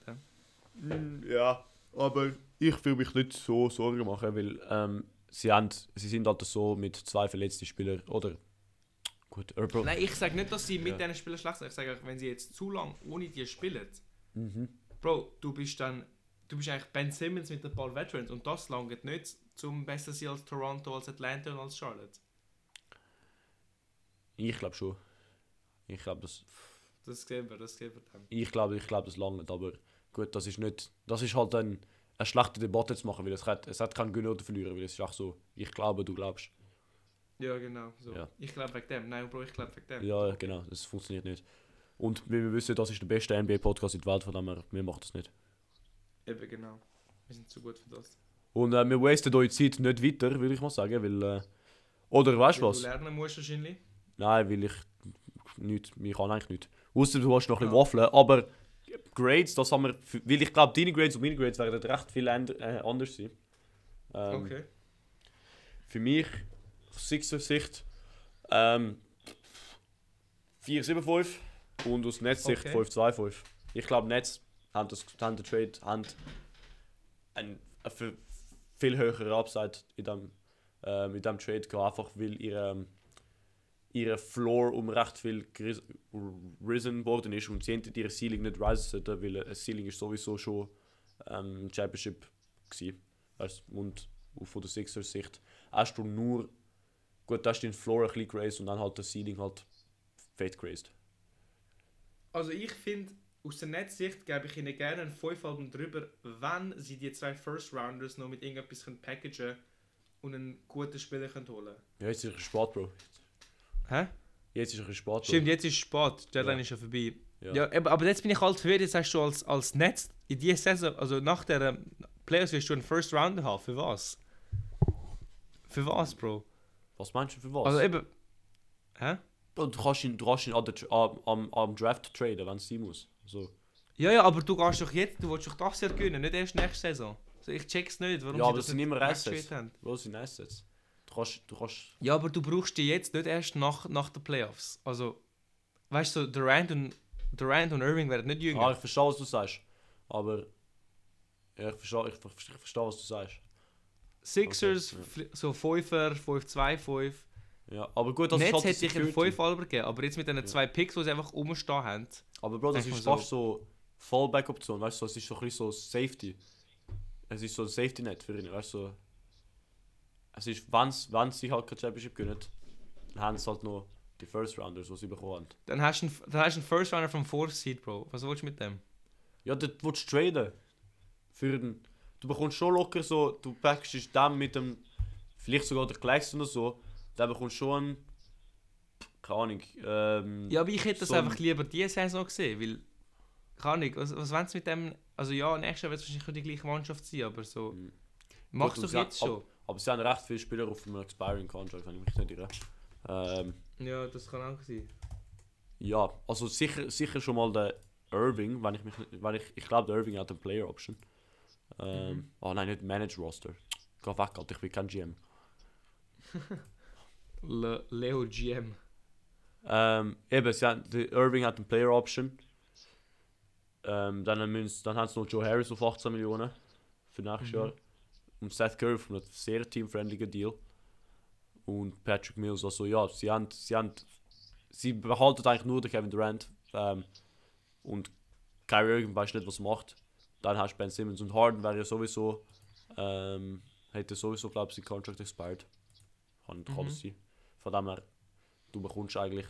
ja, aber ich will mich nicht so Sorgen machen, weil ähm, sie, haben, sie sind halt so mit zwei verletzten Spielern oder gut, Earl Nein, ich sage nicht, dass sie mit Ja. diesen Spielern schlecht sind. Ich sage, wenn sie jetzt zu lange ohne die spielen, Mhm. Bro, du bist dann, du bist eigentlich Ben Simmons mit ein paar Veterans und das langt nicht zum besser sein als Toronto, als Atlanta und als Charlotte. Ich glaube schon. Ich glaube, das, Das sehen wir, das sehen wir dann. ich glaube, ich glaube, das langt, aber gut, das ist nicht, das ist halt ein, eine schlechte Debatte zu machen, weil es hat, es hat keinen Gewinn oder Verlierer, weil es ist auch so, ich glaube, du glaubst. Ja, genau. So. Ja. Ich glaube wegen dem. Nein, Bro, ich glaube wegen dem. Ja, genau, das funktioniert nicht. Und wie wir wissen, das ist der beste NBA-Podcast in der Welt, von dem her, wir machen das nicht. Eben genau. Wir sind zu gut für das. Und äh, wir wasten eure Zeit nicht weiter, würde ich mal sagen, weil, äh, oder weißt du Weil was? Du lernen musst wahrscheinlich. Nein, weil ich nicht, ich kann eigentlich nicht. Außer du hast noch ein bisschen Ja. Waffeln, aber Grades, das haben wir, weil ich glaube, deine Grades und meine Grades werden recht viel äh, anders sein. Ähm, okay. für mich, aus Sixers Sicht, ähm, 4-7-5 und aus Netzsicht Okay. 5-2-5. Ich glaube, Netz haben, das, haben den Trade haben ein, ein viel- höheren Upside in dem, ähm, in dem Trade gehabt, einfach weil ihre, ähm, ihre Floor um recht viel risen worden ist und sie hinter ihre Ceiling nicht risen sollten, weil ein Ceiling ist sowieso schon ähm, Championship gewesen. Und von der Sixers Sicht hast du nur gut, da hast du den Floor ein bisschen grazed und dann halt der Ceiling halt fett grazed. Also ich finde, aus der Netzsicht gebe ich ihnen gerne einen 5 Alben drüber, wenn sie die zwei First Rounders noch mit irgendetwas können packagen und einen guten Spieler können holen Ja, jetzt ist es ein Sport, Bro. Hä? Jetzt ist es ein Sport, Bro. Stimmt, jetzt ist es spät, die Deadline Ja. ist ja vorbei. Ja. Ja, aber, jetzt bin ich halt verwirrt, jetzt hast du als, als Netz in dieser Saison, also nach der ähm, Playoffs wirst du einen First Rounder haben, für was? Für was, Bro? Was meinst du für was? Also eben... Hä? Du kannst ihn, du kannst ihn an der, Tra- am, am, am Draft traden, wenn es sein muss. So. Ja, ja, aber du gehst doch jetzt, du willst doch das Jahr gewinnen, nicht erst nächste Saison. Also ich check's nicht, warum Ja, sie aber das sind nicht immer Assets. haben. Wo sind Assets? Du kannst, du kannst... Ja, aber du brauchst die jetzt nicht erst nach, nach den Playoffs. Also, weißt du, Durant und, Durant und Irving werden nicht jünger. Ah, ich verstehe, was du sagst. Aber... Ja, ich verstehe, ich, ver- ich verstehe was du sagst. Sixers, okay, so 5er, 5-2, 5. Ja, aber gut, das ist Netz halt die hätte ich einen Security. 5 Alber gegeben, aber jetzt mit den Ja. zwei Picks, die sie einfach rumstehen haben. Aber Bro, das ist fast so Fallback-Option, weißt du, es ist so ein bisschen so Safety. Es ist so ein Safety-Net für ihn, weißt du. Es ist, wenn sie halt kein Championship gewinnen, dann haben sie halt noch die First Rounders, die sie bekommen haben. Dann hast du einen, dann hast du einen First Runner vom Fourth Seed, Bro. Was willst du mit dem? Ja, dort willst du traden. Für den, du bekommst schon locker so, du packst den mit dem, vielleicht sogar der Claxton oder so, der bekommst schon einen, keine Ahnung, ähm, Ja, aber ich hätte das so ein- einfach lieber diese Saison gesehen, weil... Keine Ahnung, was, was wollen sie mit dem... Also ja, nächstes Jahr wird es wahrscheinlich die gleiche Mannschaft sein, aber so... Mhm. Mach's Gut, doch jetzt schon. aber sie haben recht viele Spieler auf dem Expiring Contract, wenn ich mich nicht irre. Ähm, Ja, das kann auch sein. Ja, also sicher, sicher schon mal der Irving, wenn ich mich wenn ich, ich glaube der Irving hat eine Player Option. Ähm, Mhm. Oh nein, nicht Manage Roster. Geh weg, Alter, ich bin kein GM. Le Leo GM. Ähm, eben, sie der Irving hat eine Player Option. Ähm, dann, haben sie- dann haben sie noch Joe Harris auf 18 Millionen für nächstes Mhm. Jahr. Und Seth Curry auf einem sehr teamfriendligen Deal. Und Patrick Mills, also ja, sie haben, sie haben, sie behalten eigentlich nur den Kevin Durant. Ähm, und Kyrie Irving weiß nicht, was macht. Dann hast du Ben Simmons und Harden wäre ja sowieso, ähm, hätte sowieso, glaube ich, sein Contract expired. Kann, kann Mhm. sein. Von dem her, du bekommst eigentlich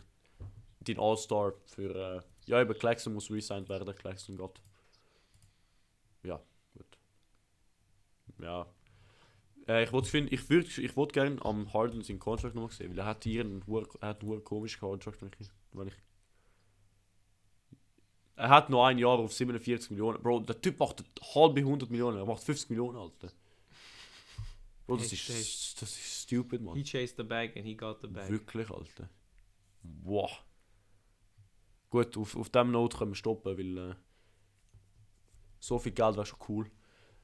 dein All-Star für, äh, ja eben Claxton muss resigned werden, Claxton geht. Ja, gut. Ja. Äh, ich finden, ich würde ich wollt gerne am Harden seinen Contract nochmal sehen, weil er hat hier einen, er hat einen komischen Contract, wenn ich, wenn ich er hat noch ein Jahr auf 47 Millionen. Bro, der Typ macht halbe 100 Millionen. Er macht 50 Millionen, Alter. Bro, das ist, das ist stupid, man. He chased the bag and he got the bag. Wirklich, Alter. Wow. Gut, auf, auf dem Note können wir stoppen, weil äh, so viel Geld wäre schon cool.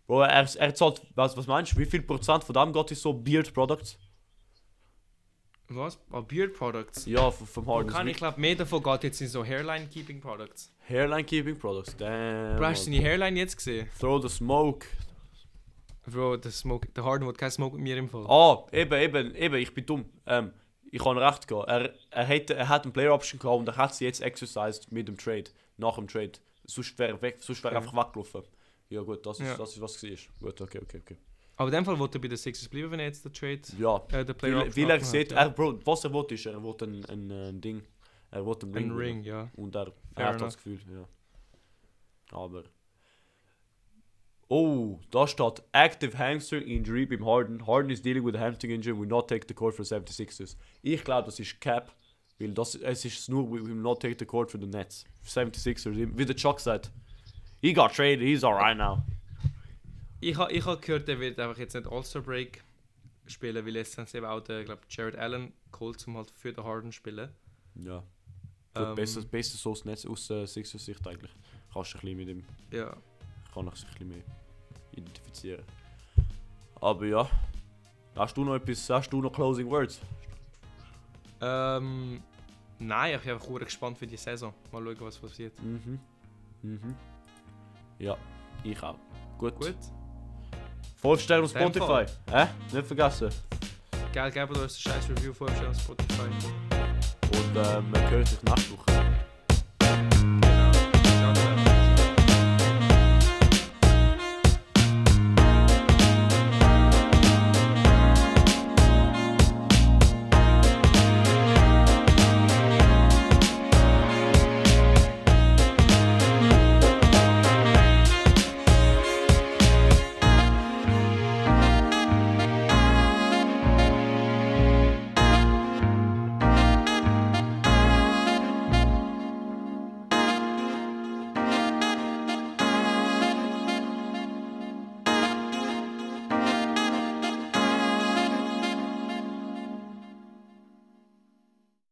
Bro, er, er zahlt, was, was meinst du, wie viel Prozent von dem geht in so Beard Products? Was? Oh, Beard Products? Ja, vom Bro, Harden. kann, ich glaube, mehr davon geht jetzt in so Hairline Keeping Products. Hairline Keeping Products, damn. Bro, hast du seine Hairline jetzt gesehen? Throw the smoke. Bro, der, Smoke, der Harden hat keinen Smoke mit mir im Fall. Ah, eben, eben, eben, ich bin dumm. Ähm, ich kann recht gehen. Er, er, hätte, er hat eine Player Option gehabt und er hat sie jetzt exercised mit dem Trade. Nach dem Trade. Sonst wäre er weg, sonst wäre er Okay. einfach weggelaufen. Ja gut, das ist, Ja. das ist was war. Gut, okay, okay, okay. Aber in dem Fall wollte er bei den Sixers bleiben, wenn er jetzt den Trade, Ja, äh, den Player weil, Option weil er sieht, hat, er, Bro, was er wollte ist, er wollte ein, ein, ein Ding. Er wollte einen. Ring. Ein Ring, ja. Und er, er hat das Gefühl, ja. Aber. Oh, da steht Active Hamstring Injury beim Harden. Harden is dealing with a hamstring injury, will not take the court for 76ers. Ich glaube, das ist Cap, weil das, es ist nur, we will not take the court for the Nets. 76ers, wie der Chuck sagt. He got traded, he's alright now. Ich habe ich ha gehört, er wird einfach jetzt nicht All-Star Break spielen, weil jetzt haben sie eben auch den, glaub, Jared Allen geholt, um halt für den Harden zu spielen. Ja. Gut, Ähm, besser, besser so aus Netz aus äh, Sixers Sicht eigentlich. Kannst du ein bisschen mit dem Ja. kann ich ein bisschen mehr identifizieren. Aber ja, Hast du noch etwas, hast du noch Closing Words? Ähm, nein, ich bin einfach gespannt für die Saison. Mal schauen, was passiert. Mhm. Mhm. Ja, ich auch. Gut. Gut. Vorstellen auf Spotify. Äh? Nicht vergessen. Geil, gebt uns ein scheiß Review vor auf Spotify. Und äh, man hört sich nächste Woche.